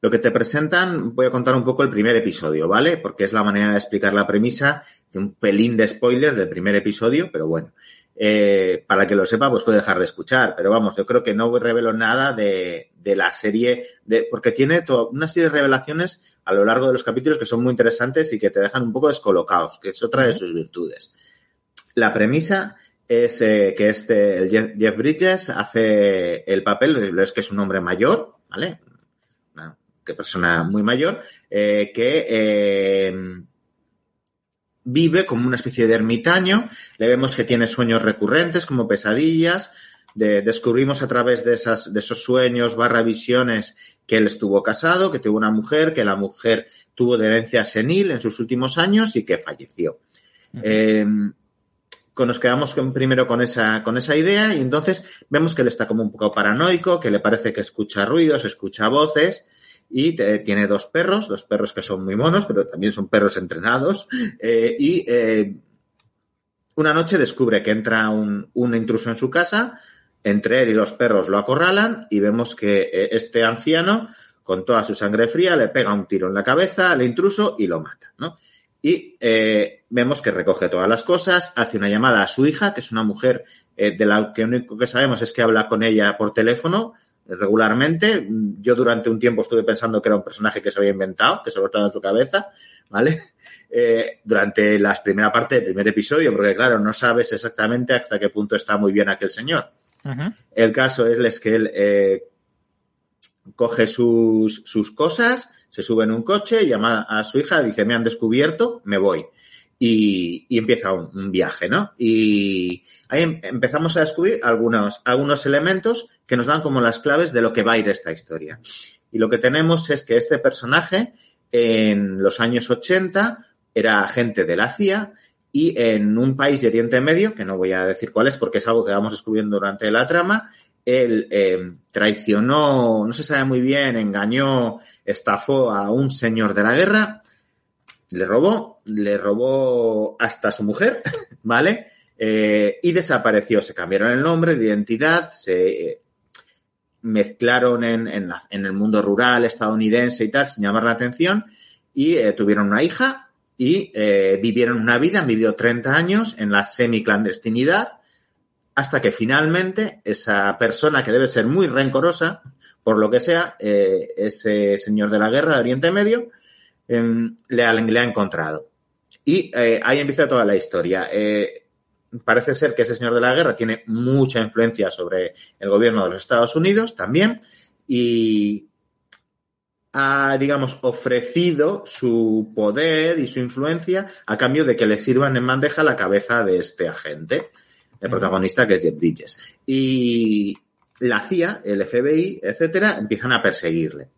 Speaker 4: Lo que te presentan, voy a contar un poco el primer episodio, ¿vale? Porque es la manera de explicar la premisa, de un pelín de spoiler del primer episodio, pero bueno, eh, para que lo sepa, pues puede dejar de escuchar. Pero vamos, yo creo que no revelo nada de, de la serie, de, porque tiene todo, una serie de revelaciones a lo largo de los capítulos que son muy interesantes y que te dejan un poco descolocados, que es otra de sus virtudes. La premisa es eh, que este, el Jeff, Jeff, Bridges hace el papel, es que es un hombre mayor, ¿vale? Una que persona muy mayor, eh, que eh, vive como una especie de ermitaño, le vemos que tiene sueños recurrentes como pesadillas, de, descubrimos a través de, esas, de esos sueños barra visiones que él estuvo casado, que tuvo una mujer, que la mujer tuvo demencia senil en sus últimos años y que falleció. Uh -huh. eh, nos quedamos primero con esa, idea y entonces vemos que él está como un poco paranoico, que le parece que escucha ruidos, escucha voces y tiene dos perros, dos perros que son muy monos, pero también son perros entrenados eh, y eh, una noche descubre que entra un, intruso en su casa, entre él y los perros lo acorralan y vemos que eh, este anciano con toda su sangre fría le pega un tiro en la cabeza al intruso y lo mata. Y eh, vemos que recoge todas las cosas, hace una llamada a su hija, que es una mujer eh, de la que lo único que sabemos es que habla con ella por teléfono, regularmente. Yo durante un tiempo estuve pensando que era un personaje que se había inventado, que se lo estaba en su cabeza, ¿vale? Eh, durante la primera parte del primer episodio, porque claro, no sabes exactamente hasta qué punto está muy bien aquel señor. El caso es, es que él eh, coge sus, sus cosas, se sube en un coche, llama a su hija, dice, me han descubierto, me voy. Y, y empieza un, viaje, ¿no? Y ahí em- empezamos a descubrir algunos, algunos elementos que nos dan como las claves de lo que va a ir esta historia. Y lo que tenemos es que este personaje en los años 80 era agente de la CIA y en un país de Oriente Medio, que no voy a decir cuál es porque es algo que vamos descubriendo durante la trama, él eh, traicionó, no se sabe muy bien, engañó, estafó a un señor de la guerra, le robó, le robó hasta su mujer, ¿vale? Eh, y desapareció. Se cambiaron el nombre de identidad, se eh, mezclaron en, en, el mundo rural estadounidense y tal, sin llamar la atención, y eh, tuvieron una hija y vivieron una vida, vivió 30 años en la semiclandestinidad, hasta que finalmente esa persona que debe ser muy rencorosa, por lo que sea, eh, ese señor de la guerra de Oriente Medio, em, le, ha, le ha encontrado. Y eh, ahí empieza toda la historia. Eh, parece ser que ese señor de la guerra tiene mucha influencia sobre el gobierno de los Estados Unidos también y ha, digamos, ofrecido su poder y su influencia a cambio de que le sirvan en bandeja la cabeza de este agente, el protagonista que es Jeff Bridges. Y la CIA, el FBI, etcétera, empiezan a perseguirle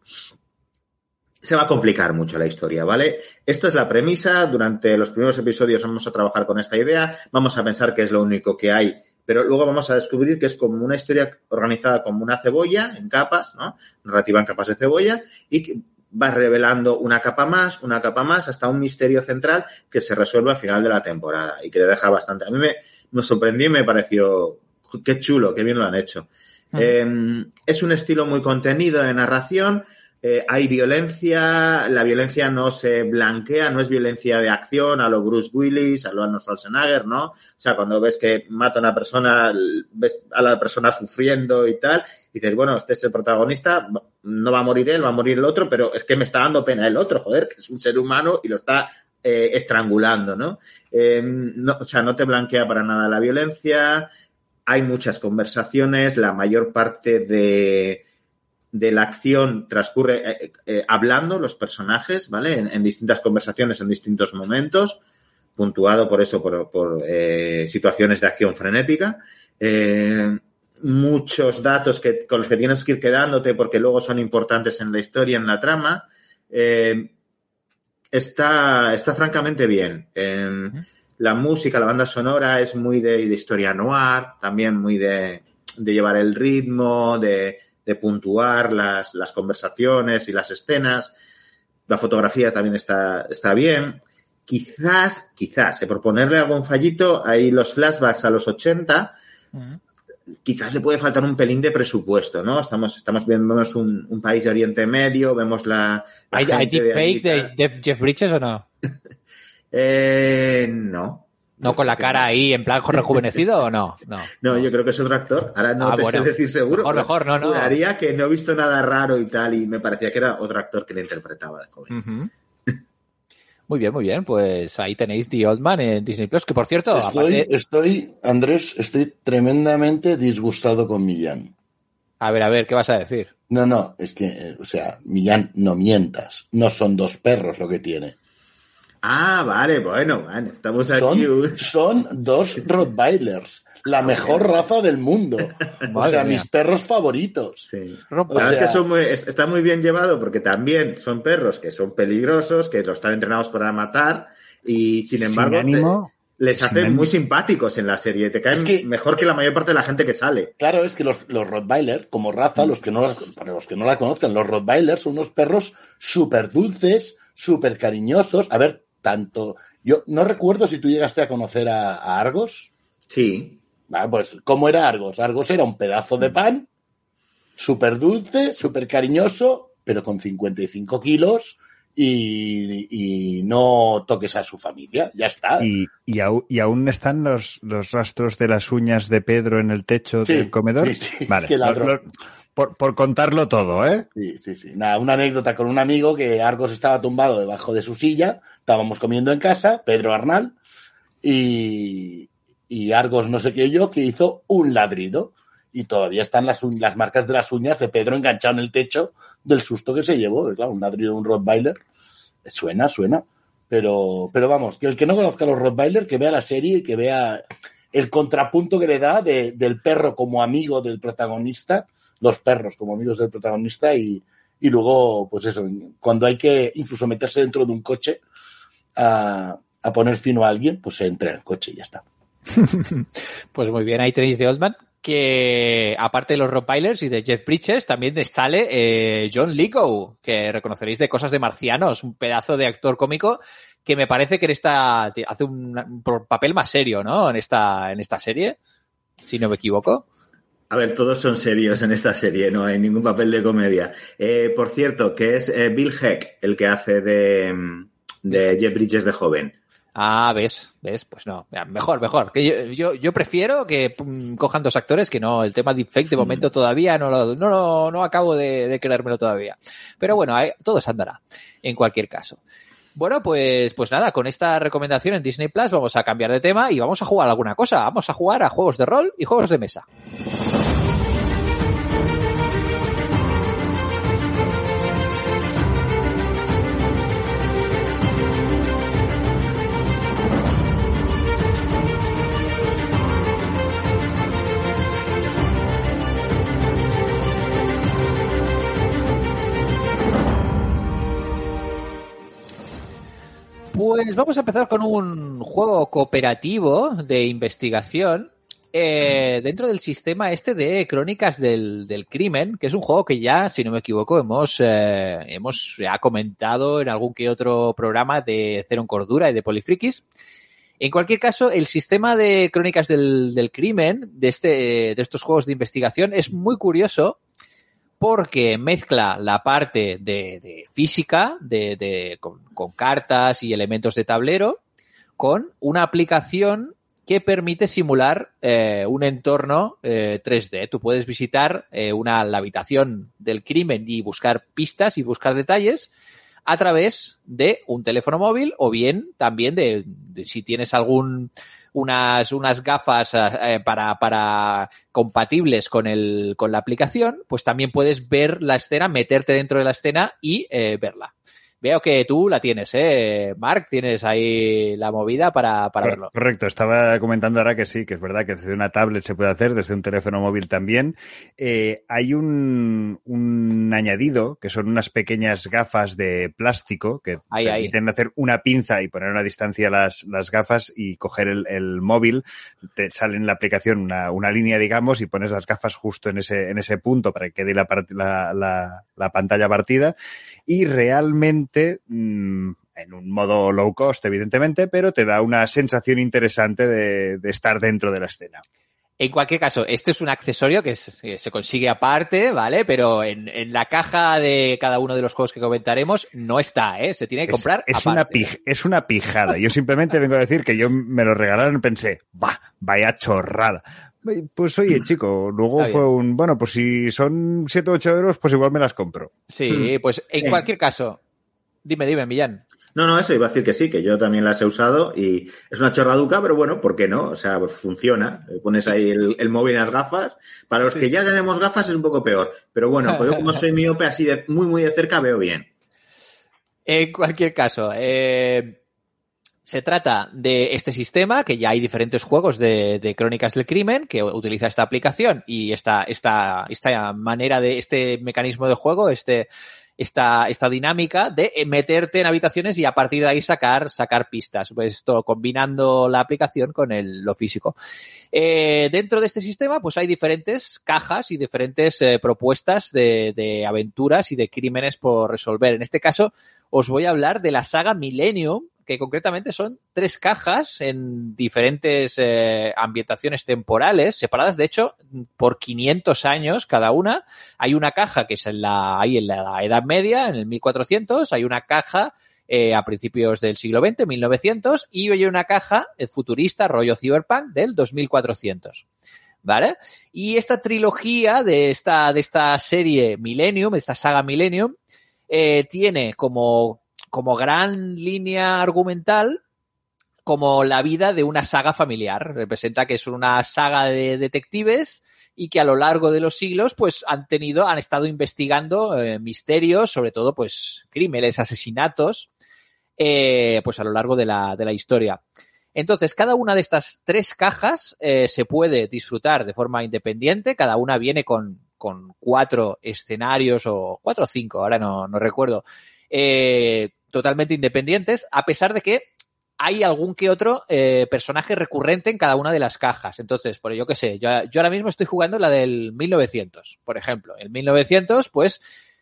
Speaker 4: se va a complicar mucho la historia, ¿vale? Esto es la premisa. Durante los primeros episodios vamos a trabajar con esta idea. Vamos a pensar que es lo único que hay, pero luego vamos a descubrir que es como una historia organizada como una cebolla en capas, ¿no? Narrativa en capas de cebolla y que va revelando una capa más, una capa más, hasta un misterio central que se resuelve al final de la temporada y que te deja bastante. A mí me, me sorprendió y me pareció qué chulo, qué bien lo han hecho. Eh, es un estilo muy contenido de narración. Eh, hay violencia, la violencia no se blanquea, no es violencia de acción a lo Bruce Willis, a lo Arnold Schwarzenegger, ¿no? O sea, cuando ves que mata a una persona, ves a la persona sufriendo y tal, dices, bueno, este es el protagonista, no va a morir él, va a morir el otro, pero es que me está dando pena el otro, joder, que es un ser humano y lo está eh, estrangulando. Eh, no, O sea, no te blanquea para nada la violencia, hay muchas conversaciones, la mayor parte de de la acción transcurre eh, eh, hablando los personajes, ¿vale? En, distintas conversaciones, en distintos momentos, puntuado por eso, por, eh, situaciones de acción frenética. Muchos datos que, con los que tienes que ir quedándote porque luego son importantes en la historia, en la trama. Está, está francamente bien. La música, la banda sonora es muy de, de historia noir, también muy de, de llevar el ritmo, de, de puntuar las, las, conversaciones y las escenas. La fotografía también está, está bien. Quizás, quizás, eh, por ponerle algún fallito, hay los flashbacks a los 80. Uh -huh. Quizás le puede faltar un pelín de presupuesto, ¿no? Estamos, estamos viendo un, un país de Oriente Medio, vemos la. la
Speaker 2: ¿Hay, ¿hay deepfake de, de Jeff Bridges o no?
Speaker 4: eh, no.
Speaker 2: ¿No con la cara ahí en plan rejuvenecido o no? No,
Speaker 4: no, yo creo que es otro actor. Ahora no
Speaker 2: Ah,
Speaker 4: te
Speaker 2: bueno.
Speaker 4: sé decir seguro.
Speaker 2: Mejor, mejor, no, no.
Speaker 4: Juraría que no he visto nada raro y tal, y me parecía que era otro actor que le interpretaba de joven.
Speaker 2: Muy bien, muy bien. Pues ahí tenéis The Old Man en Disney Plus, que por cierto,
Speaker 3: Estoy,
Speaker 2: aparte-
Speaker 3: estoy, Andrés, estoy tremendamente disgustado con Millán.
Speaker 2: a ver, a ver, ¿qué vas a decir?
Speaker 3: No, no, es que, eh, o sea, Millán, no mientas. No son dos perros lo que tiene.
Speaker 4: Ah, vale, bueno, vale, estamos aquí.
Speaker 3: Son, son dos Rottweilers. La mejor raza del mundo. O sea,
Speaker 2: mía.
Speaker 3: mis perros favoritos.
Speaker 4: Sí. Verdad
Speaker 3: sea-
Speaker 4: es que son muy- es- está muy bien llevado porque también son perros que son peligrosos, que los están entrenados para matar y sin embargo
Speaker 5: Sin ánimo.
Speaker 4: te- les hacen
Speaker 5: ánimo.
Speaker 4: muy simpáticos en la serie. Te caen
Speaker 3: Es que-
Speaker 4: mejor que la mayor parte de la gente que sale.
Speaker 3: Claro, es que los, los Rottweiler, como raza, los que no las- para los que no la conocen, los Rottweiler son unos perros súper dulces, súper cariñosos. A ver, tanto. Yo no recuerdo si tú llegaste a conocer a, a Argos.
Speaker 4: Sí.
Speaker 3: Va, pues, ¿cómo era Argos? Argos era un pedazo de pan, súper dulce, súper cariñoso, pero con 55 kilos y, y no toques a su familia. Ya está.
Speaker 5: Y, y, au- y aún están los, los rastros de las uñas de Pedro en el techo
Speaker 3: Sí,
Speaker 5: del comedor.
Speaker 3: sí, sí,
Speaker 5: vale.
Speaker 3: es que
Speaker 5: por, contarlo todo, ¿eh?
Speaker 3: Sí, sí, sí. Nada, una anécdota con un amigo que Argos estaba tumbado debajo de su silla, estábamos comiendo en casa, Pedro Arnal, y, y Argos no sé qué yo, que hizo un ladrido. Y todavía están las, las marcas de las uñas de Pedro enganchado en el techo del susto que se llevó. Claro, un ladrido de un Rottweiler. Suena, suena. Pero, pero vamos, que el que no conozca a los Rottweiler, que vea la serie y que vea el contrapunto que le da de- del perro como amigo del protagonista, los perros como amigos del protagonista y, y luego, pues eso, cuando hay que incluso meterse dentro de un coche a, a poner fino a alguien, pues se entra en el coche y ya está.
Speaker 2: Pues muy bien, ahí tenéis de Oldman, que aparte de los Rottweilers y de Jeff Bridges, también sale eh, John Lithgow, que reconoceréis de Cosas de Marcianos, un pedazo de actor cómico que me parece que en esta, hace un, un papel más serio, ¿no? En esta, en esta serie, si no me equivoco.
Speaker 4: A ver, todos son serios en esta serie, no hay ningún papel de comedia. Eh, por cierto, que es eh, Bill Heck el que hace de, mm, de Jeff Bridges de joven.
Speaker 2: Ah, ves, ves, pues no, mejor, mejor. Que yo, yo, yo prefiero que mm, cojan dos actores que no, el tema deepfake de momento todavía no lo, no, lo- no acabo de, de creérmelo todavía. Pero bueno, ahí- todo se andará, en cualquier caso. Bueno, pues, pues nada, con esta recomendación en Disney Plus vamos a cambiar de tema y vamos a jugar alguna cosa. Vamos a jugar a juegos de rol y juegos de mesa. Pues vamos a empezar con un juego cooperativo de investigación eh, dentro del sistema este de Crónicas del, del Crimen, que es un juego que ya, si no me equivoco, hemos, eh, hemos ya comentado en algún que otro programa de Cero en Cordura y de Polifrikis. En cualquier caso, el sistema de Crónicas del, del Crimen de, este, de estos juegos de investigación es muy curioso porque mezcla la parte de, física, de, de- con, cartas y elementos de tablero, con una aplicación que permite simular eh, un entorno eh, 3D. Tú puedes visitar eh, una, la habitación del crimen y buscar pistas y buscar detalles a través de un teléfono móvil o bien también de si tienes algún unas, unas gafas eh, para, para compatibles con, el, con la aplicación, pues también puedes ver la escena, meterte dentro de la escena y eh, verla. Veo que tú la tienes, ¿eh? Mark, tienes ahí la movida para, para verlo.
Speaker 5: Correcto, estaba comentando ahora que sí, que es verdad que desde una tablet se puede hacer, desde un teléfono móvil también. Eh, hay un, un añadido que son unas pequeñas gafas de plástico que
Speaker 2: Ahí, ahí.
Speaker 5: permiten hacer una pinza y poner a una distancia las, las gafas y coger el, el móvil. Te sale en la aplicación una, una línea, digamos, y pones las gafas justo en ese, en ese punto para que quede la, la, la pantalla partida. Y realmente, mm, en un modo low cost, evidentemente, pero te da una sensación interesante de, de estar dentro de la escena.
Speaker 2: En cualquier caso, este es un accesorio que se, que se consigue aparte, ¿vale? Pero en, en la caja de cada uno de los juegos que comentaremos no está, ¿eh? Se tiene que
Speaker 5: Es-
Speaker 2: comprar
Speaker 5: es,
Speaker 2: aparte.
Speaker 5: una pij- es una pijada. Yo simplemente vengo a decir que yo me lo regalaron y pensé, va, vaya chorrada. Pues oye, chico, luego
Speaker 2: Está
Speaker 5: fue
Speaker 2: bien.
Speaker 5: un, bueno, pues si son 7 o 8 euros, pues igual me las compro.
Speaker 2: Sí, pues en cualquier caso, dime, dime, Millán.
Speaker 4: No, no, eso iba a decir que sí, que yo también las he usado y es una chorraduca, pero bueno, ¿por qué no? O sea, pues funciona. Pones ahí el, el móvil en las gafas. Para los que ya tenemos gafas es un poco peor. Pero bueno, pues yo como soy miope así de muy, muy de cerca veo bien.
Speaker 2: En cualquier caso, eh, se trata de este sistema, que ya hay diferentes juegos de, crónicas del crimen que utiliza esta aplicación y esta, esta, esta manera de, este mecanismo de juego, este, esta, esta dinámica de meterte en habitaciones y a partir de ahí sacar, sacar pistas. Pues esto combinando la aplicación con el, lo físico. Eh, dentro de este sistema, pues hay diferentes cajas y diferentes eh, propuestas de, de aventuras y de crímenes por resolver. En este caso, os voy a hablar de la saga Millennium, que concretamente son tres cajas en diferentes eh, ambientaciones temporales, separadas de hecho por 500 años cada una. Hay una caja que es en la, ahí en la Edad Media, en el 1400, hay una caja eh, a principios del siglo XX, 1900, y hay una caja eh, futurista, rollo cyberpunk, del 2400. ¿Vale? Y esta trilogía de esta, de esta serie Millennium, esta saga Millennium, tiene como, como gran línea argumental como la vida de una saga familiar. Representa que es una saga de detectives y que a lo largo de los siglos pues han tenido, han estado investigando eh, misterios, sobre todo pues crímenes, asesinatos, eh, pues a lo largo de la, de la historia. Entonces, cada una de estas tres cajas eh, se puede disfrutar de forma independiente. Cada una viene con, con cuatro escenarios o cuatro o cinco, ahora no, no recuerdo, totalmente independientes, a pesar de que hay algún que otro eh, personaje recurrente en cada una de las cajas. Entonces, por yo que sé, yo, yo ahora mismo estoy jugando la del 1900, por ejemplo. En 1900, pues,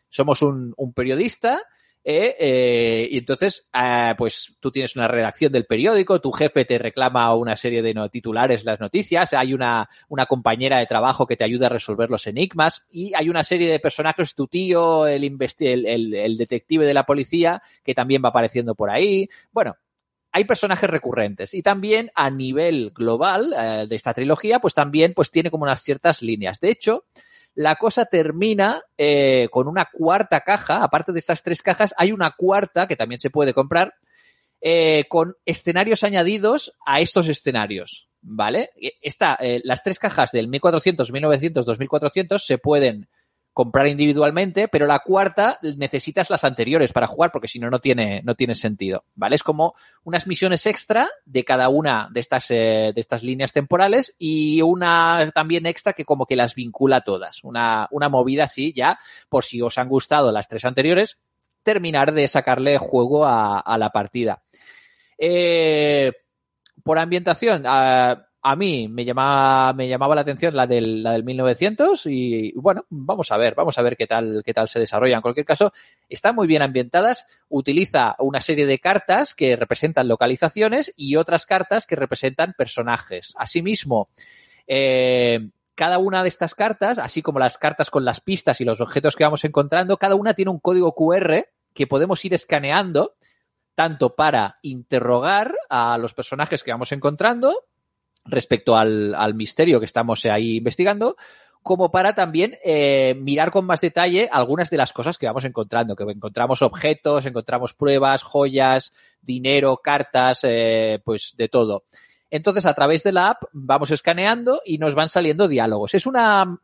Speaker 2: somos un periodista eh, eh, y entonces, eh, pues tú tienes una redacción del periódico, tu jefe te reclama una serie de titulares, las noticias, hay una, una compañera de trabajo que te ayuda a resolver los enigmas y hay una serie de personajes, tu tío, el- el detective de la policía, que también va apareciendo por ahí. Bueno, hay personajes recurrentes y también a nivel global eh, de esta trilogía, pues también pues tiene como unas ciertas líneas. De hecho, la cosa termina eh, con una cuarta caja, aparte de estas tres cajas, hay una cuarta que también se puede comprar eh, con escenarios añadidos a estos escenarios, ¿vale? Esta, eh, las tres cajas del 1400, 1900, 2400 se pueden comprar individualmente, pero la cuarta necesitas las anteriores para jugar porque si no, no tiene, no tiene sentido, ¿vale? Es como unas misiones extra de cada una de estas, eh, de estas líneas temporales y una también extra que como que las vincula todas. Una, una movida así ya, por si os han gustado las tres anteriores, terminar de sacarle juego a, a la partida. Eh, por ambientación, a, a mí me llamaba, me llamaba la atención la del, la del 1900 y bueno, vamos a ver, vamos a ver qué tal, qué tal se desarrolla. En cualquier caso, están muy bien ambientadas, utiliza una serie de cartas que representan localizaciones y otras cartas que representan personajes. Asimismo, eh, cada una de estas cartas, así como las cartas con las pistas y los objetos que vamos encontrando, cada una tiene un código QR que podemos ir escaneando tanto para interrogar a los personajes que vamos encontrando respecto al, al misterio que estamos ahí investigando, como para también eh, mirar con más detalle algunas de las cosas que vamos encontrando, que encontramos objetos, encontramos pruebas, joyas, dinero, cartas, eh, pues de todo. Entonces, a través de la app vamos escaneando y nos van saliendo diálogos. Es una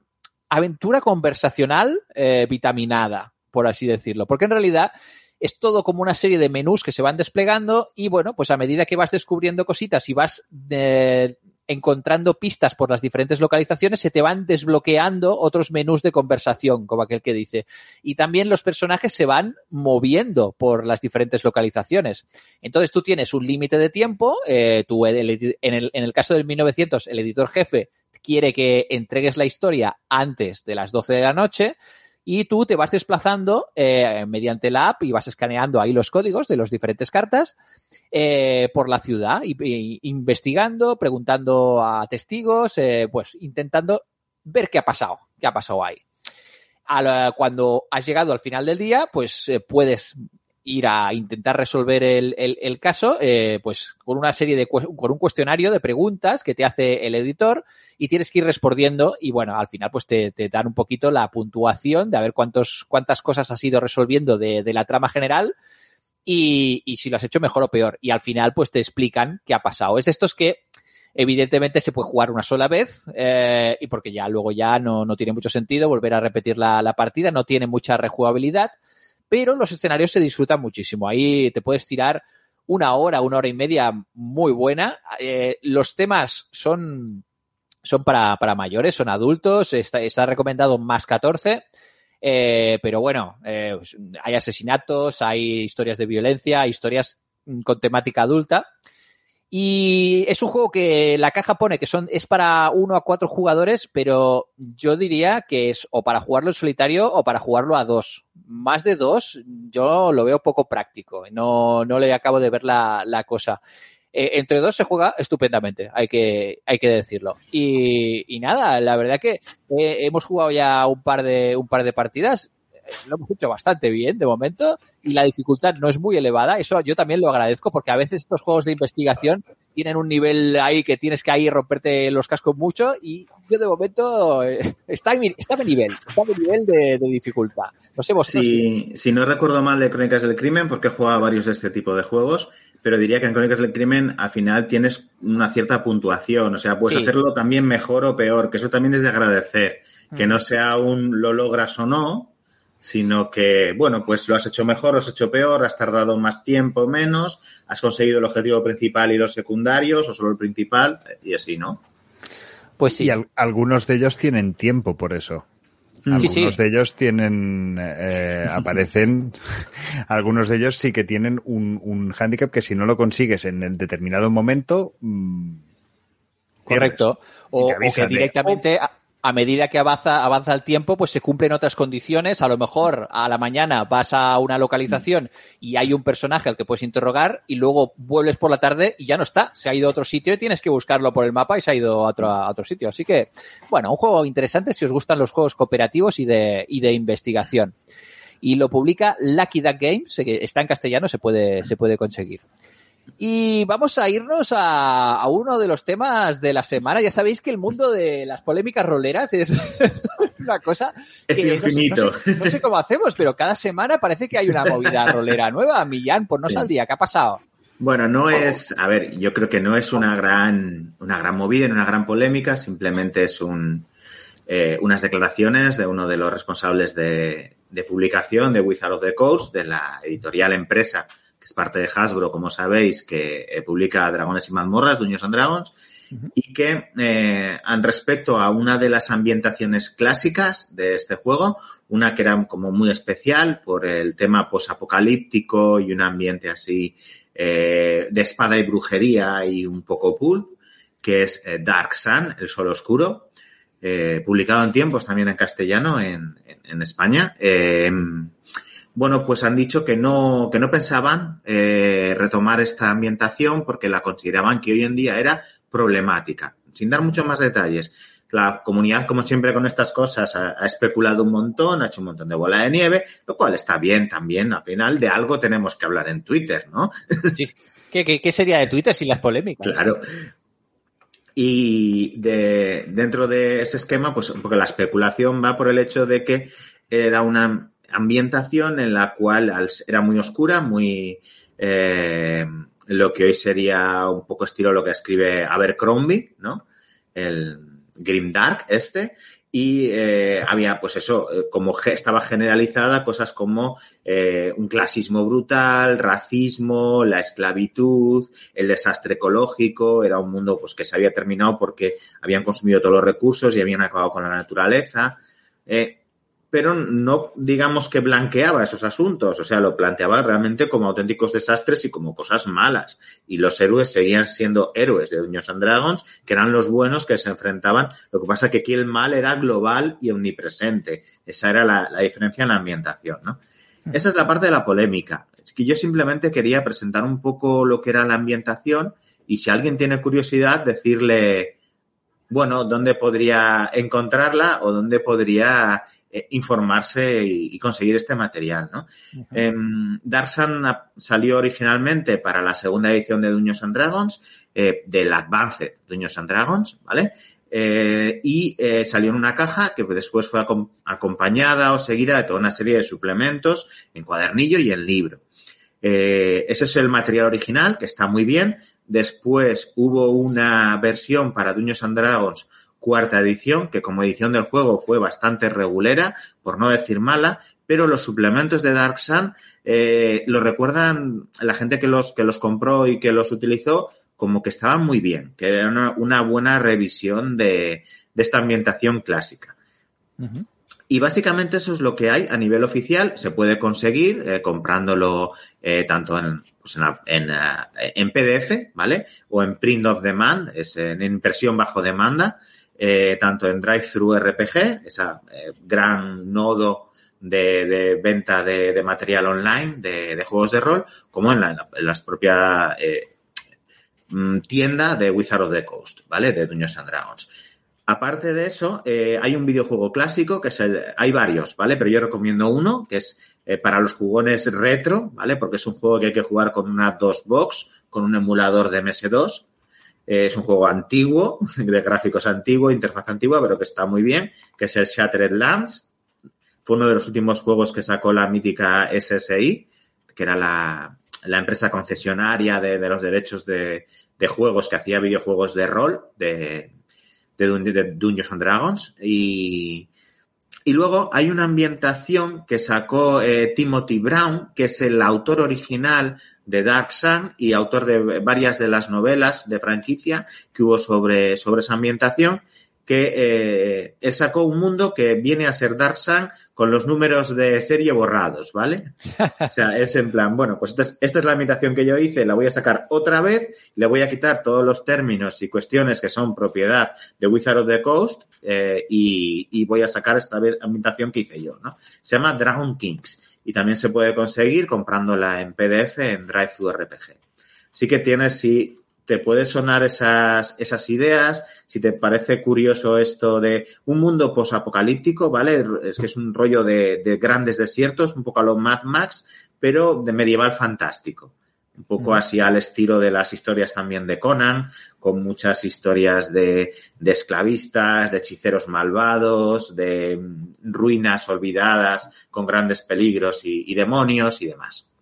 Speaker 2: aventura conversacional eh, vitaminada, por así decirlo, porque en realidad es todo como una serie de menús que se van desplegando y bueno, pues a medida que vas descubriendo cositas y vas encontrando pistas por las diferentes localizaciones, se te van desbloqueando otros menús de conversación, como aquel que dice. Y también los personajes se van moviendo por las diferentes localizaciones. Entonces tú tienes un límite de tiempo, eh, en, el, en el caso del 1900, el editor jefe quiere que entregues la historia antes de las 12 de la noche, y tú te vas desplazando eh, mediante la app y vas escaneando ahí los códigos de las diferentes cartas eh, por la ciudad y, investigando, preguntando a testigos, eh, pues intentando ver qué ha pasado, qué ha pasado ahí. Cuando has llegado al final del día, pues eh, puedes ir a intentar resolver el, el, el caso, eh, pues con una serie de, con un cuestionario de preguntas que te hace el editor y tienes que ir respondiendo y bueno, al final pues te, te dan un poquito la puntuación de a ver cuántos, cuántas cosas has ido resolviendo de, de la trama general y, y, si lo has hecho mejor o peor. Y al final pues te explican qué ha pasado. Es de estos que evidentemente se puede jugar una sola vez eh, y porque ya luego ya no, no tiene mucho sentido volver a repetir la, la partida, no tiene mucha rejugabilidad pero los escenarios se disfrutan muchísimo. Ahí te puedes tirar una hora, una hora y media muy buena. Eh, los temas son, son para, para mayores, son adultos, está, está recomendado más 14. Eh, pero bueno, eh, hay asesinatos, hay historias de violencia, historias con temática adulta. Y es un juego que la caja pone que son, es para uno a cuatro jugadores, pero yo diría que es o para jugarlo en solitario o para jugarlo a dos. Más de dos, yo lo veo poco práctico. No, no le acabo de ver la, la cosa. Eh, entre dos se juega estupendamente, hay que, hay que decirlo. Y, y nada, la verdad que eh, hemos jugado ya un par de, un par de partidas lo hemos hecho bastante bien de momento y la dificultad no es muy elevada. Eso yo también lo agradezco porque a veces estos juegos de investigación tienen un nivel ahí que tienes que ahí romperte los cascos mucho y yo de momento eh, está, en mi, está en mi nivel, está en mi nivel de, de dificultad. No sé vosotros.
Speaker 4: Si, si no recuerdo mal de Crónicas del Crimen, porque he jugado varios de este tipo de juegos, pero diría que en Crónicas del Crimen al final tienes una cierta puntuación, o sea, puedes
Speaker 2: Sí.
Speaker 4: hacerlo también mejor o peor, que eso también es de agradecer, que
Speaker 2: Mm.
Speaker 4: no sea un lo logras o no, sino que, bueno, pues lo has hecho mejor, lo has hecho peor, has tardado más tiempo, menos, has conseguido el objetivo principal y los secundarios, o solo el principal, y así, ¿no?
Speaker 2: Pues sí.
Speaker 5: Y al- algunos de ellos tienen tiempo por eso.
Speaker 2: Sí,
Speaker 5: Algunos
Speaker 2: sí.
Speaker 5: de ellos tienen, eh, aparecen, algunos de ellos sí que tienen un, un hándicap que si no lo consigues en el determinado momento, mm,
Speaker 2: Correcto. O, o que directamente, a medida que avanza, avanza el tiempo, pues se cumplen otras condiciones. A lo mejor a la mañana vas a una localización y hay un personaje al que puedes interrogar y luego vuelves por la tarde y ya no está. Se ha ido a otro sitio y tienes que buscarlo por el mapa y se ha ido a otro, a otro sitio. Así que, bueno, un juego interesante si os gustan los juegos cooperativos y de, y de investigación. Y lo publica Lucky Duck Games, está en castellano, se puede, se puede conseguir. Y vamos a irnos a, a uno de los temas de la semana. Ya sabéis que el mundo de las polémicas roleras es una cosa
Speaker 4: Es
Speaker 2: que no sé-
Speaker 4: infinito.
Speaker 2: No sé, no sé cómo hacemos, pero cada semana parece que hay una movida rolera nueva. Millán, pues no
Speaker 4: Sí.
Speaker 2: al día. ¿Qué ha pasado?
Speaker 4: Bueno, no es, a ver, yo creo que no es una gran, una gran movida, ni una gran polémica, simplemente es un, eh, unas declaraciones de uno de los responsables de, de publicación de Wizard of the Coast, de la editorial empresa, que es parte de Hasbro, como sabéis, que eh, publica Dragones y Mazmorras, Dungeons and Dragons, y que eh, an respecto a una de las ambientaciones clásicas de este juego, una que era como muy especial por el tema posapocalíptico y un ambiente así eh, de espada y brujería y un poco pulp, que es eh, Dark Sun, el sol oscuro, eh, publicado en tiempos también en castellano en, en, en España. Bueno, pues han dicho que no, que no pensaban eh, retomar esta ambientación porque la consideraban que hoy en día era problemática. Sin dar muchos más detalles, la comunidad, como siempre con estas cosas, ha, ha, especulado un montón, ha hecho un montón de bola de nieve, lo cual está bien también. Al final de algo tenemos que hablar en Twitter, ¿no?
Speaker 2: Sí, ¿Qué, qué, qué sería de Twitter sin las polémicas?
Speaker 4: Claro. Y de, dentro de ese esquema, pues porque la especulación va por el hecho de que era una ambientación en la cual era muy oscura, muy eh, lo que hoy sería un poco estilo lo que escribe Abercrombie, ¿no? El Grimdark este. Y eh, había, pues eso, como estaba generalizada cosas como eh, un clasismo brutal, racismo, la esclavitud, el desastre ecológico. Era un mundo pues que se había terminado porque habían consumido todos los recursos y habían acabado con la naturaleza. Eh, pero no digamos que blanqueaba esos asuntos, o sea, lo planteaba realmente como auténticos desastres y como cosas malas. Y los héroes seguían siendo héroes de Dungeons and Dragons, que eran los buenos que se enfrentaban. Lo que pasa es que aquí el mal era global y omnipresente. Esa era la, la diferencia en la ambientación, ¿no? Esa es la parte de la polémica. Es que yo simplemente quería presentar un poco lo que era la ambientación y si alguien tiene curiosidad, decirle, bueno, dónde podría encontrarla o dónde podría eh, informarse y, y, conseguir este material, ¿no? Uh -huh. eh, Darksan salió originalmente para la segunda edición de Dungeons and Dragons, eh, del Advanced Dungeons and Dragons, ¿vale? Eh, y salió en una caja que después fue acompañada o seguida de toda una serie de suplementos en cuadernillo y en libro. Ese es el material original, que está muy bien. Después hubo una versión para Dungeons and Dragons cuarta edición, que como edición del juego fue bastante regulera, por no decir mala, pero los suplementos de Dark Sun eh, lo recuerdan la gente que los, que los compró y que los utilizó como que estaban muy bien, que era una, una buena revisión de, de, esta ambientación clásica. Uh -huh. Y básicamente eso es lo que hay a nivel oficial. Se puede conseguir eh, comprándolo eh, tanto en, pues en, en, en, PDF, ¿vale? O en print of demand, es en impresión bajo demanda eh, tanto en Drive-Thru RPG, esa eh, gran nodo de, de venta de, material online de, juegos de rol, como en, la, en las propias eh, tienda de Wizard of the Coast, ¿vale? De Dungeons and Dragons. Aparte de eso, eh, hay un videojuego clásico que es el, hay varios, ¿vale? Pero yo recomiendo uno que es para los jugones retro, ¿vale? Porque es un juego que hay que jugar con una DOS box, con un emulador de MS2, Eh, es un juego antiguo, de gráficos antiguo, interfaz antigua, pero que está muy bien, que es el Shattered Lands. Fue uno de los últimos juegos que sacó la mítica SSI, que era la, la empresa concesionaria de, de los derechos de, de, juegos que hacía videojuegos de rol, de, de, de Dungeons and Dragons. Y, y luego hay una ambientación que sacó eh, Timothy Brown, que es el autor original de Dark Sun y autor de varias de las novelas de franquicia que hubo sobre, sobre esa ambientación, que eh, él sacó un mundo que viene a ser Dark Sun con los números de serie borrados, ¿vale? O sea, es en plan, bueno, pues esta es, la imitación que yo hice, la voy a sacar otra vez, le voy a quitar todos los términos y cuestiones que son propiedad de Wizard of the Coast eh, y, y, voy a sacar esta ambientación que hice yo, ¿no? Se llama Dragon Kings y también se puede conseguir comprándola en PDF en Drive RPG. Sí que tienes, si te puede sonar esas, esas ideas, si te parece curioso esto de un mundo posapocalíptico, ¿vale? Es que es un rollo de, de, grandes desiertos, un poco a lo Mad Max, pero de medieval fantástico. Un poco así al estilo de las historias también de Conan, con muchas historias de, de esclavistas, de hechiceros malvados, de ruinas olvidadas, con grandes peligros y, y demonios y demás.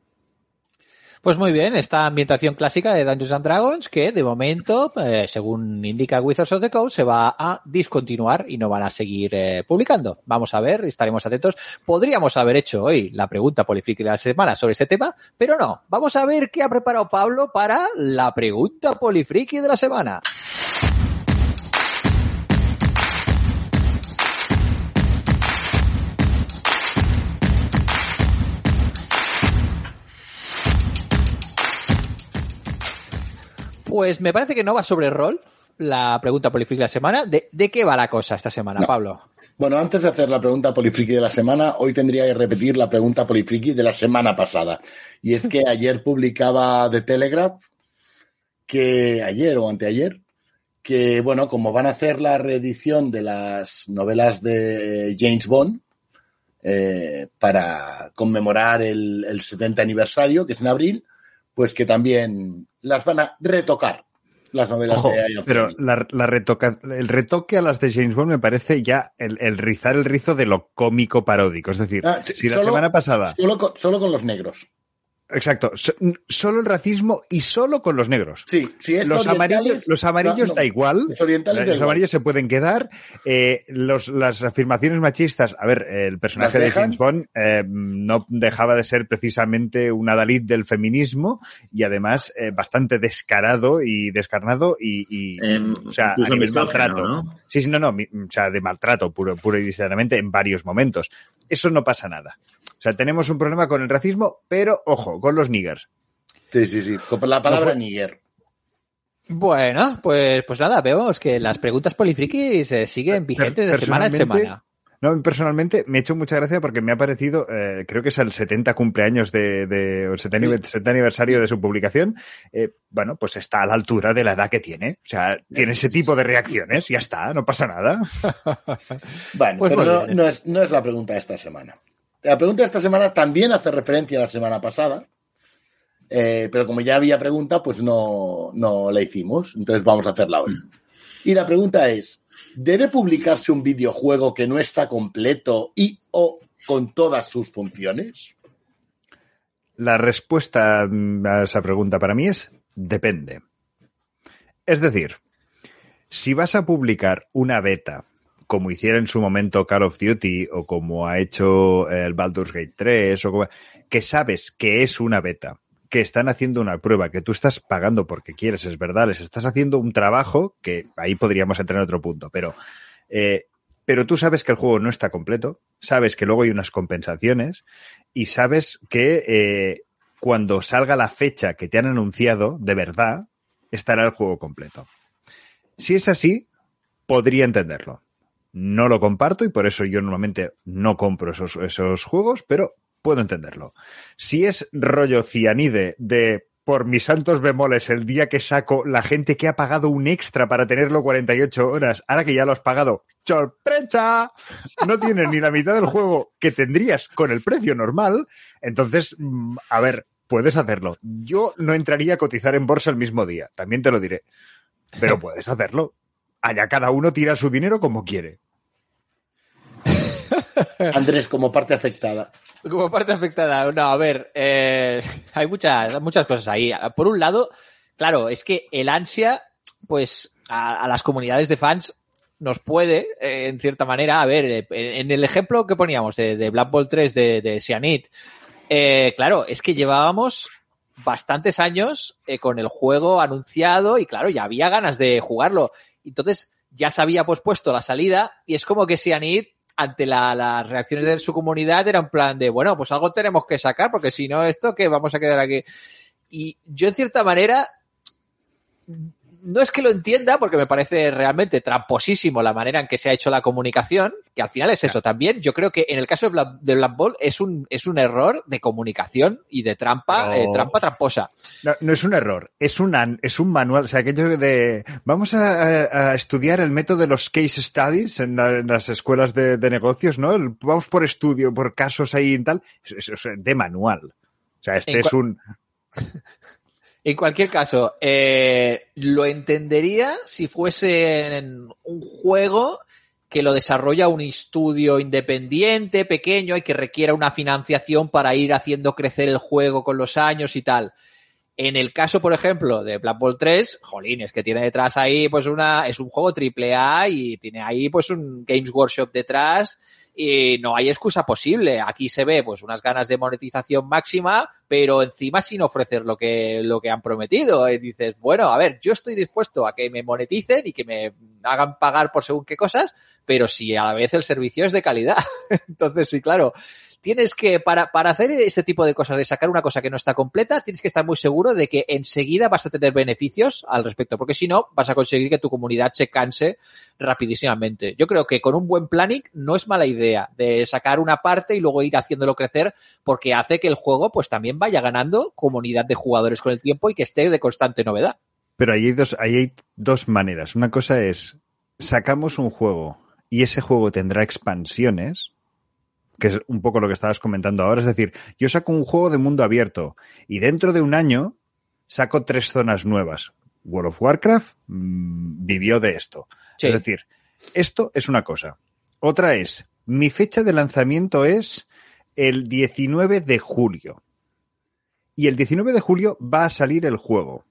Speaker 2: Pues muy bien, esta ambientación clásica de Dungeons and Dragons que de momento, eh, según indica Wizards of the Coast, se va a discontinuar y no van a seguir eh, publicando. Vamos a ver, estaremos atentos. Podríamos haber hecho hoy la pregunta polifriki de la semana sobre este tema, pero no. Vamos a ver qué ha preparado Pablo para la pregunta polifriki de la semana. Pues me parece que no va sobre rol la pregunta polifriki de la semana. ¿De, ¿De, qué va la cosa esta semana, no. Pablo?
Speaker 3: Bueno, antes de hacer la pregunta polifriki de la semana, hoy tendría que repetir la pregunta polifriki de la semana pasada. Y es que ayer publicaba The Telegraph, que ayer o anteayer, que bueno, como van a hacer la reedición de las novelas de James Bond, eh, para conmemorar el, el 70 aniversario, que es en abril, pues que también las van a retocar las novelas
Speaker 5: Ojo,
Speaker 3: de Iron
Speaker 5: Pero la, la retoca, el retoque a las de James Bond me parece ya el, el rizar el rizo de lo cómico paródico. Es decir, ah, si solo, la semana pasada.
Speaker 3: Solo con, solo con los negros.
Speaker 5: Exacto, so, solo el racismo y solo con los negros.
Speaker 3: Sí, sí es
Speaker 5: los amarillos, los amarillos no, no, da igual.
Speaker 3: Los orientales
Speaker 5: los
Speaker 3: da
Speaker 5: amarillos se pueden quedar. Eh, los, las afirmaciones machistas, a ver, el personaje de James Bond eh, no dejaba de ser precisamente un adalid del feminismo y además eh, bastante descarado y descarnado y, y
Speaker 4: eh,
Speaker 5: o sea, a nivel maltrato.
Speaker 4: ¿no?
Speaker 5: Sí, sí, no, no, o sea, de maltrato puro, puro y visceralmente en varios momentos. Eso no pasa nada. O sea, tenemos un problema con el racismo, pero ojo, con los niggers.
Speaker 3: Sí, sí, sí, con la palabra no nigger.
Speaker 2: Bueno, pues, pues nada, vemos que las preguntas polifrikis eh, siguen vigentes de semana en semana.
Speaker 5: No, personalmente me ha hecho mucha gracia porque me ha parecido, eh, creo que es el 70 cumpleaños de, de o el 70, sí. 70, aniversario de su publicación. Eh, bueno, pues está a la altura de la edad que tiene. O sea, tiene ese tipo de reacciones, ya está, no pasa nada.
Speaker 3: bueno, pues pero no, no, es, no es la pregunta de esta semana. La pregunta de esta semana también hace referencia a la semana pasada, eh, pero como ya había pregunta, pues no, no la hicimos. Entonces vamos a hacerla hoy. Y la pregunta es, ¿debe publicarse un videojuego que no está completo y o con todas sus funciones?
Speaker 5: La respuesta a esa pregunta para mí es depende. Es decir, si vas a publicar una beta como hiciera en su momento Call of Duty o como ha hecho el Baldur's Gate 3 o como, que sabes que es una beta, que están haciendo una prueba, que tú estás pagando porque quieres, es verdad, les estás haciendo un trabajo que ahí podríamos entrar en otro punto, pero eh, pero tú sabes que el juego no está completo, sabes que luego hay unas compensaciones y sabes que eh, cuando salga la fecha que te han anunciado, de verdad, estará el juego completo. Si es así, podría entenderlo. No lo comparto y por eso yo normalmente no compro esos, esos juegos, pero puedo entenderlo. Si es rollo cianide de por mis santos bemoles el día que saco la gente que ha pagado un extra para tenerlo 48 horas, ahora que ya lo has pagado, ¡sorpresa! No tienes ni la mitad del juego que tendrías con el precio normal, entonces, a ver, puedes hacerlo. Yo no entraría a cotizar en bolsa el mismo día, también te lo diré. pero puedes hacerlo. Allá cada uno tira su dinero como quiere.
Speaker 3: Andrés, como parte afectada.
Speaker 2: Como parte afectada, no, a ver, eh, hay muchas, muchas cosas ahí. Por un lado, claro, es que el ansia, pues a, las comunidades de fans nos puede, eh, en cierta manera, a ver, eh, en el ejemplo que poníamos de, de Black Ball 3 de, de Cyanid, eh, claro, es que llevábamos bastantes años eh, con el juego anunciado y claro, ya había ganas de jugarlo. Entonces ya se había pospuesto la salida y es como que Cyanid ante la- las reacciones de su comunidad era un plan de, bueno, pues algo tenemos que sacar porque si no esto que vamos a quedar aquí. Y yo en cierta manera no es que lo entienda, porque me parece realmente tramposísimo la manera en que se ha hecho la comunicación, que al final es eso también. Yo creo que en el caso de Black, de Black Ball es un, es un error de comunicación y de trampa,
Speaker 5: Pero-
Speaker 2: eh, trampa tramposa.
Speaker 5: No, no es un error, es un, es un manual. O sea, aquello de. Vamos a, estudiar el método de los case studies en, la- en las escuelas de, de negocios, ¿no? El- vamos por estudio, por casos ahí y tal. Eso es de manual. O sea, este
Speaker 2: En
Speaker 5: es un.
Speaker 2: En cualquier caso, eh, lo entendería si fuese un juego que lo desarrolla un estudio independiente, pequeño, y que requiera una financiación para ir haciendo crecer el juego con los años y tal. En el caso, por ejemplo, de Black Ball 3, jolín, es que tiene detrás ahí, pues una, es un juego triple A y tiene ahí, pues un Games Workshop detrás y no hay excusa posible. Aquí se ve, pues unas ganas de monetización máxima, pero encima sin ofrecer lo que, lo que han prometido. Y dices, bueno, a ver, yo estoy dispuesto a que me moneticen y que me hagan pagar por según qué cosas, pero si a la vez el servicio es de calidad. Entonces, sí, claro, tienes que, para, para hacer este tipo de cosas, de sacar una cosa que no está completa, tienes que estar muy seguro de que enseguida vas a tener beneficios al respecto, porque si no, vas a conseguir que tu comunidad se canse rapidísimamente. Yo creo que con un buen planning no es mala idea de sacar una parte y luego ir haciéndolo crecer, porque hace que el juego pues también vaya ganando comunidad de jugadores con el tiempo y que esté de constante novedad.
Speaker 5: Pero ahí hay dos, ahí hay dos maneras. Una cosa es, sacamos un juego y ese juego tendrá expansiones, que es un poco lo que estabas comentando ahora. Es decir, yo saco un juego de mundo abierto y dentro de un año saco tres zonas nuevas. World of Warcraft mm, vivió de esto.
Speaker 2: Sí.
Speaker 5: Es decir, esto es una cosa. Otra es, mi fecha de lanzamiento es el 19 de julio. Y el 19 de julio va a salir el juego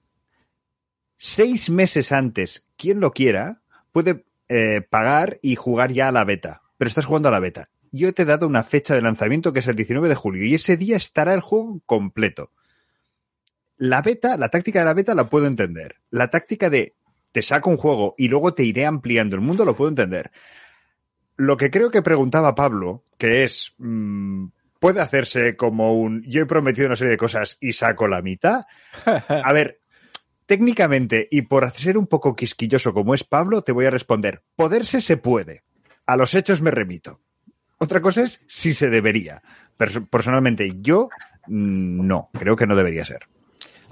Speaker 5: seis meses antes, quien lo quiera, puede eh, pagar y jugar ya a la beta. Pero estás jugando a la beta. Yo te he dado una fecha de lanzamiento que es el 19 de julio y ese día estará el juego completo. La beta, la táctica de la beta la puedo entender. La táctica de te saco un juego y luego te iré ampliando el mundo lo puedo entender. Lo que creo que preguntaba Pablo, que es, mm, ¿puede hacerse como un yo he prometido una serie de cosas y saco la mitad? A ver, técnicamente y por ser un poco quisquilloso como es Pablo, te voy a responder, poderse se puede. A los hechos me remito. Otra cosa es si se debería. Perso- personalmente, yo mm, no, creo que no debería ser.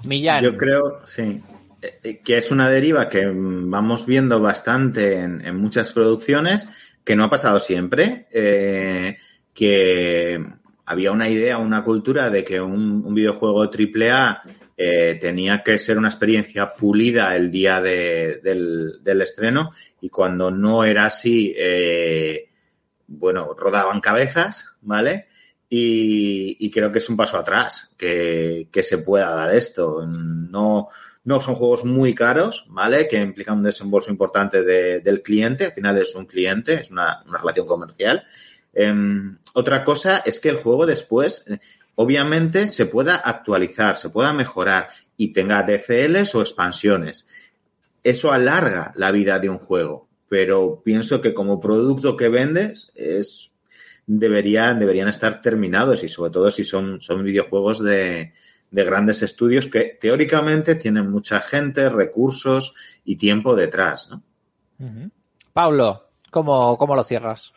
Speaker 2: Millán.
Speaker 4: Yo creo, sí, eh, eh, que es una deriva que mm, vamos viendo bastante en, en muchas producciones, que no ha pasado siempre, eh, que había una idea, una cultura de que un, un videojuego AAA eh, tenía que ser una experiencia pulida el día de- del, del estreno y cuando no era así, eh, bueno, rodaban cabezas, ¿vale? Y, creo que es un paso atrás que, se pueda dar esto. No, no son juegos muy caros, ¿vale? Que implican un desembolso importante de- del cliente. Al final es un cliente, es una, relación comercial. Em, otra cosa es que el juego después, obviamente, se pueda actualizar, se pueda mejorar y tenga DCLs o expansiones. Eso alarga la vida de un juego, pero pienso que como producto que vendes es deberían, deberían estar terminados y sobre todo si son, son videojuegos de, de grandes estudios que teóricamente tienen mucha gente, recursos y tiempo detrás, ¿no?
Speaker 2: Pablo, ¿cómo, cómo lo cierras?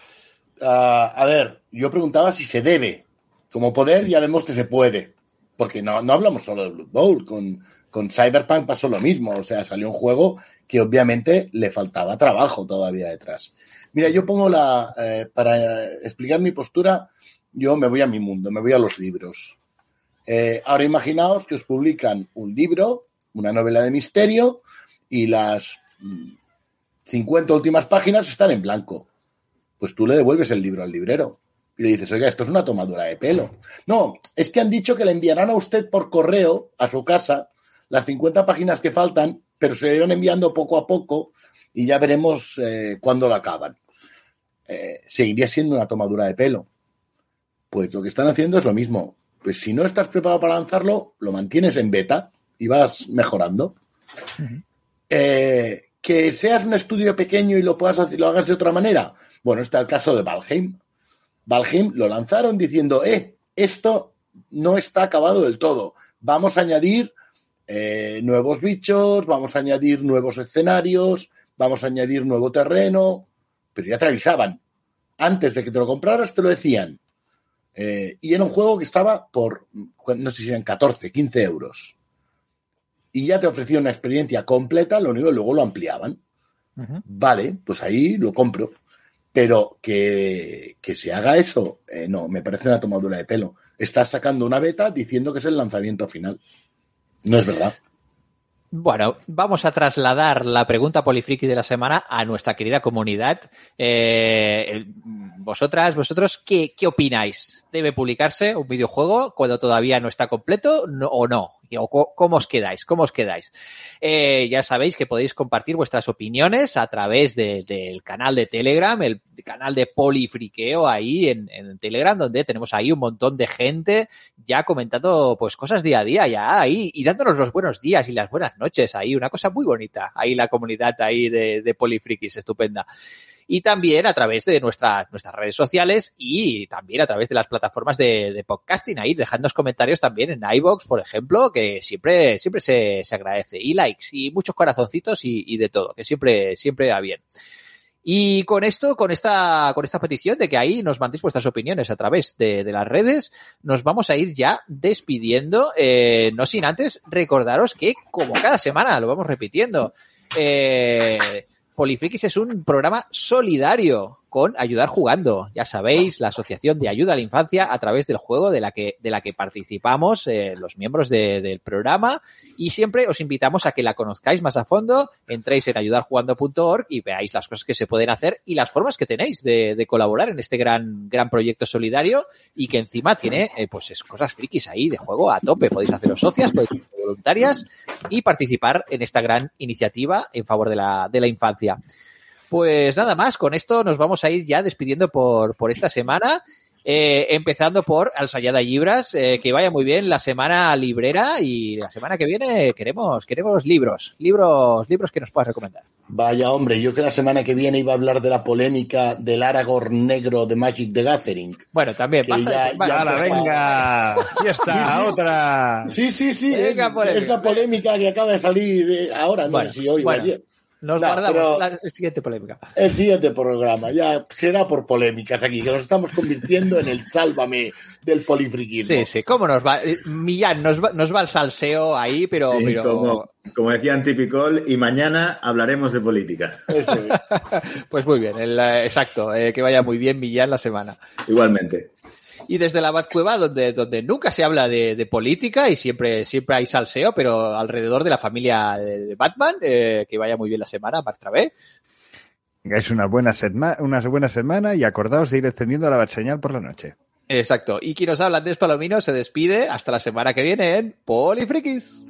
Speaker 3: Ah, a ver, yo preguntaba si se debe. Como poder ya vemos que se puede. Porque no, no hablamos solo de Blood Bowl. Con, con Cyberpunk pasó lo mismo. O sea, salió un juego que obviamente le faltaba trabajo todavía detrás. Mira, yo pongo la... eh, para explicar mi postura, yo me voy a mi mundo, me voy a los libros. Eh, ahora imaginaos que os publican un libro, una novela de misterio, y las mm, 50 últimas páginas están en blanco. Pues tú le devuelves el libro al librero y le dices, oiga, esto es una tomadura de pelo. No, es que han dicho que le enviarán a usted por correo a su casa las 50 páginas que faltan, pero se irán enviando poco a poco y ya veremos eh, cuándo lo acaban. Eh, seguiría siendo una tomadura de pelo. Pues lo que están haciendo es lo mismo. Pues si no estás preparado para lanzarlo, lo mantienes en beta y vas mejorando. Eh, que seas un estudio pequeño y lo puedas hacer, lo hagas de otra manera. Bueno, está el caso de Valheim. Valheim lo lanzaron diciendo, eh, esto no está acabado del todo. Vamos a añadir eh, nuevos bichos, vamos a añadir nuevos escenarios, vamos a añadir nuevo terreno, pero ya te avisaban. Antes de que te lo compraras, te lo decían. Eh, y era un juego que estaba por, no sé si eran 14, 15 euros. Y ya te ofrecían una experiencia completa, lo único que luego lo ampliaban. Vale, pues ahí lo compro. Pero que, que se haga eso, eh, no, me parece una tomadura de pelo. Estás sacando una beta diciendo que es el lanzamiento final. No es verdad.
Speaker 2: Bueno, vamos a trasladar la pregunta polifriki de la semana a nuestra querida comunidad. Eh, vosotras, vosotros, ¿qué, ¿qué, opináis? ¿Debe publicarse un videojuego cuando todavía no está completo no, o no? ¿O ¿Cómo os quedáis? ¿Cómo os quedáis? Eh, ya sabéis que podéis compartir vuestras opiniones a través de, del canal de Telegram, el canal de Polifriqueo ahí en, en, Telegram, donde tenemos ahí un montón de gente ya comentando pues cosas día a día, ya ahí, y dándonos los buenos días y las buenas noches ahí, una cosa muy bonita, ahí la comunidad ahí de, de Polifrikis, estupenda y también a través de nuestras, nuestras redes sociales y también a través de las plataformas de, de podcasting. Ahí dejadnos comentarios también en iBox, por ejemplo, que siempre, siempre se, se agradece. Y likes y muchos corazoncitos y, y de todo, que siempre, siempre va bien. Y con esto, con esta, con esta petición de que ahí nos mandéis vuestras opiniones a través de, de las redes, nos vamos a ir ya despidiendo, eh, no sin antes recordaros que, como cada semana lo vamos repitiendo, eh, Polifrikis es un programa solidario con Ayudar Jugando. Ya sabéis, la Asociación de Ayuda a la Infancia a través del juego de la que, de la que participamos eh, los miembros de, del programa y siempre os invitamos a que la conozcáis más a fondo, entréis en ayudarjugando.org y veáis las cosas que se pueden hacer y las formas que tenéis de, de colaborar en este gran, gran proyecto solidario y que encima tiene eh, pues es cosas frikis ahí de juego a tope. Podéis haceros socias, podéis ser voluntarias y participar en esta gran iniciativa en favor de la, de la infancia. Pues nada más, con esto nos vamos a ir ya despidiendo por, por esta semana. Eh, empezando por Alsayada Libras, eh, que vaya muy bien la semana librera y la semana que viene queremos, queremos libros, libros, libros que nos puedas recomendar.
Speaker 3: Vaya hombre, yo que la semana que viene iba a hablar de la polémica del Aragorn negro de Magic the Gathering.
Speaker 2: Bueno, también, basta
Speaker 5: ya, de, ya la venga, fiesta, otra.
Speaker 3: Sí, sí, sí, venga, es, la polémica que acaba de salir de ahora, no
Speaker 2: bueno,
Speaker 3: sé si hoy
Speaker 2: bueno.
Speaker 3: o ayer.
Speaker 2: Nos no, guardamos la siguiente polémica.
Speaker 3: El siguiente programa, ya será por polémicas aquí, que nos estamos convirtiendo en el sálvame del polifriquismo.
Speaker 2: Sí, sí, ¿cómo nos va? Millán, nos va, nos va el salseo ahí, pero...
Speaker 4: Sí,
Speaker 2: pero...
Speaker 4: Como, como decían Tipicol, y mañana hablaremos de política.
Speaker 3: Eso es.
Speaker 2: pues muy bien, el, exacto, eh, que vaya muy bien Millán la semana.
Speaker 4: Igualmente
Speaker 2: y desde la Batcueva, donde, donde nunca se habla de, política y siempre, siempre hay salseo, pero alrededor de la familia de Batman, eh, que vaya muy bien la semana, Martravé.
Speaker 5: Tengáis una buena, semana, una buena semana y acordaos de ir encendiendo la señal por la noche.
Speaker 2: Exacto. Y quien os habla, Andrés Palomino, se despide hasta la semana que viene en Polifrikis.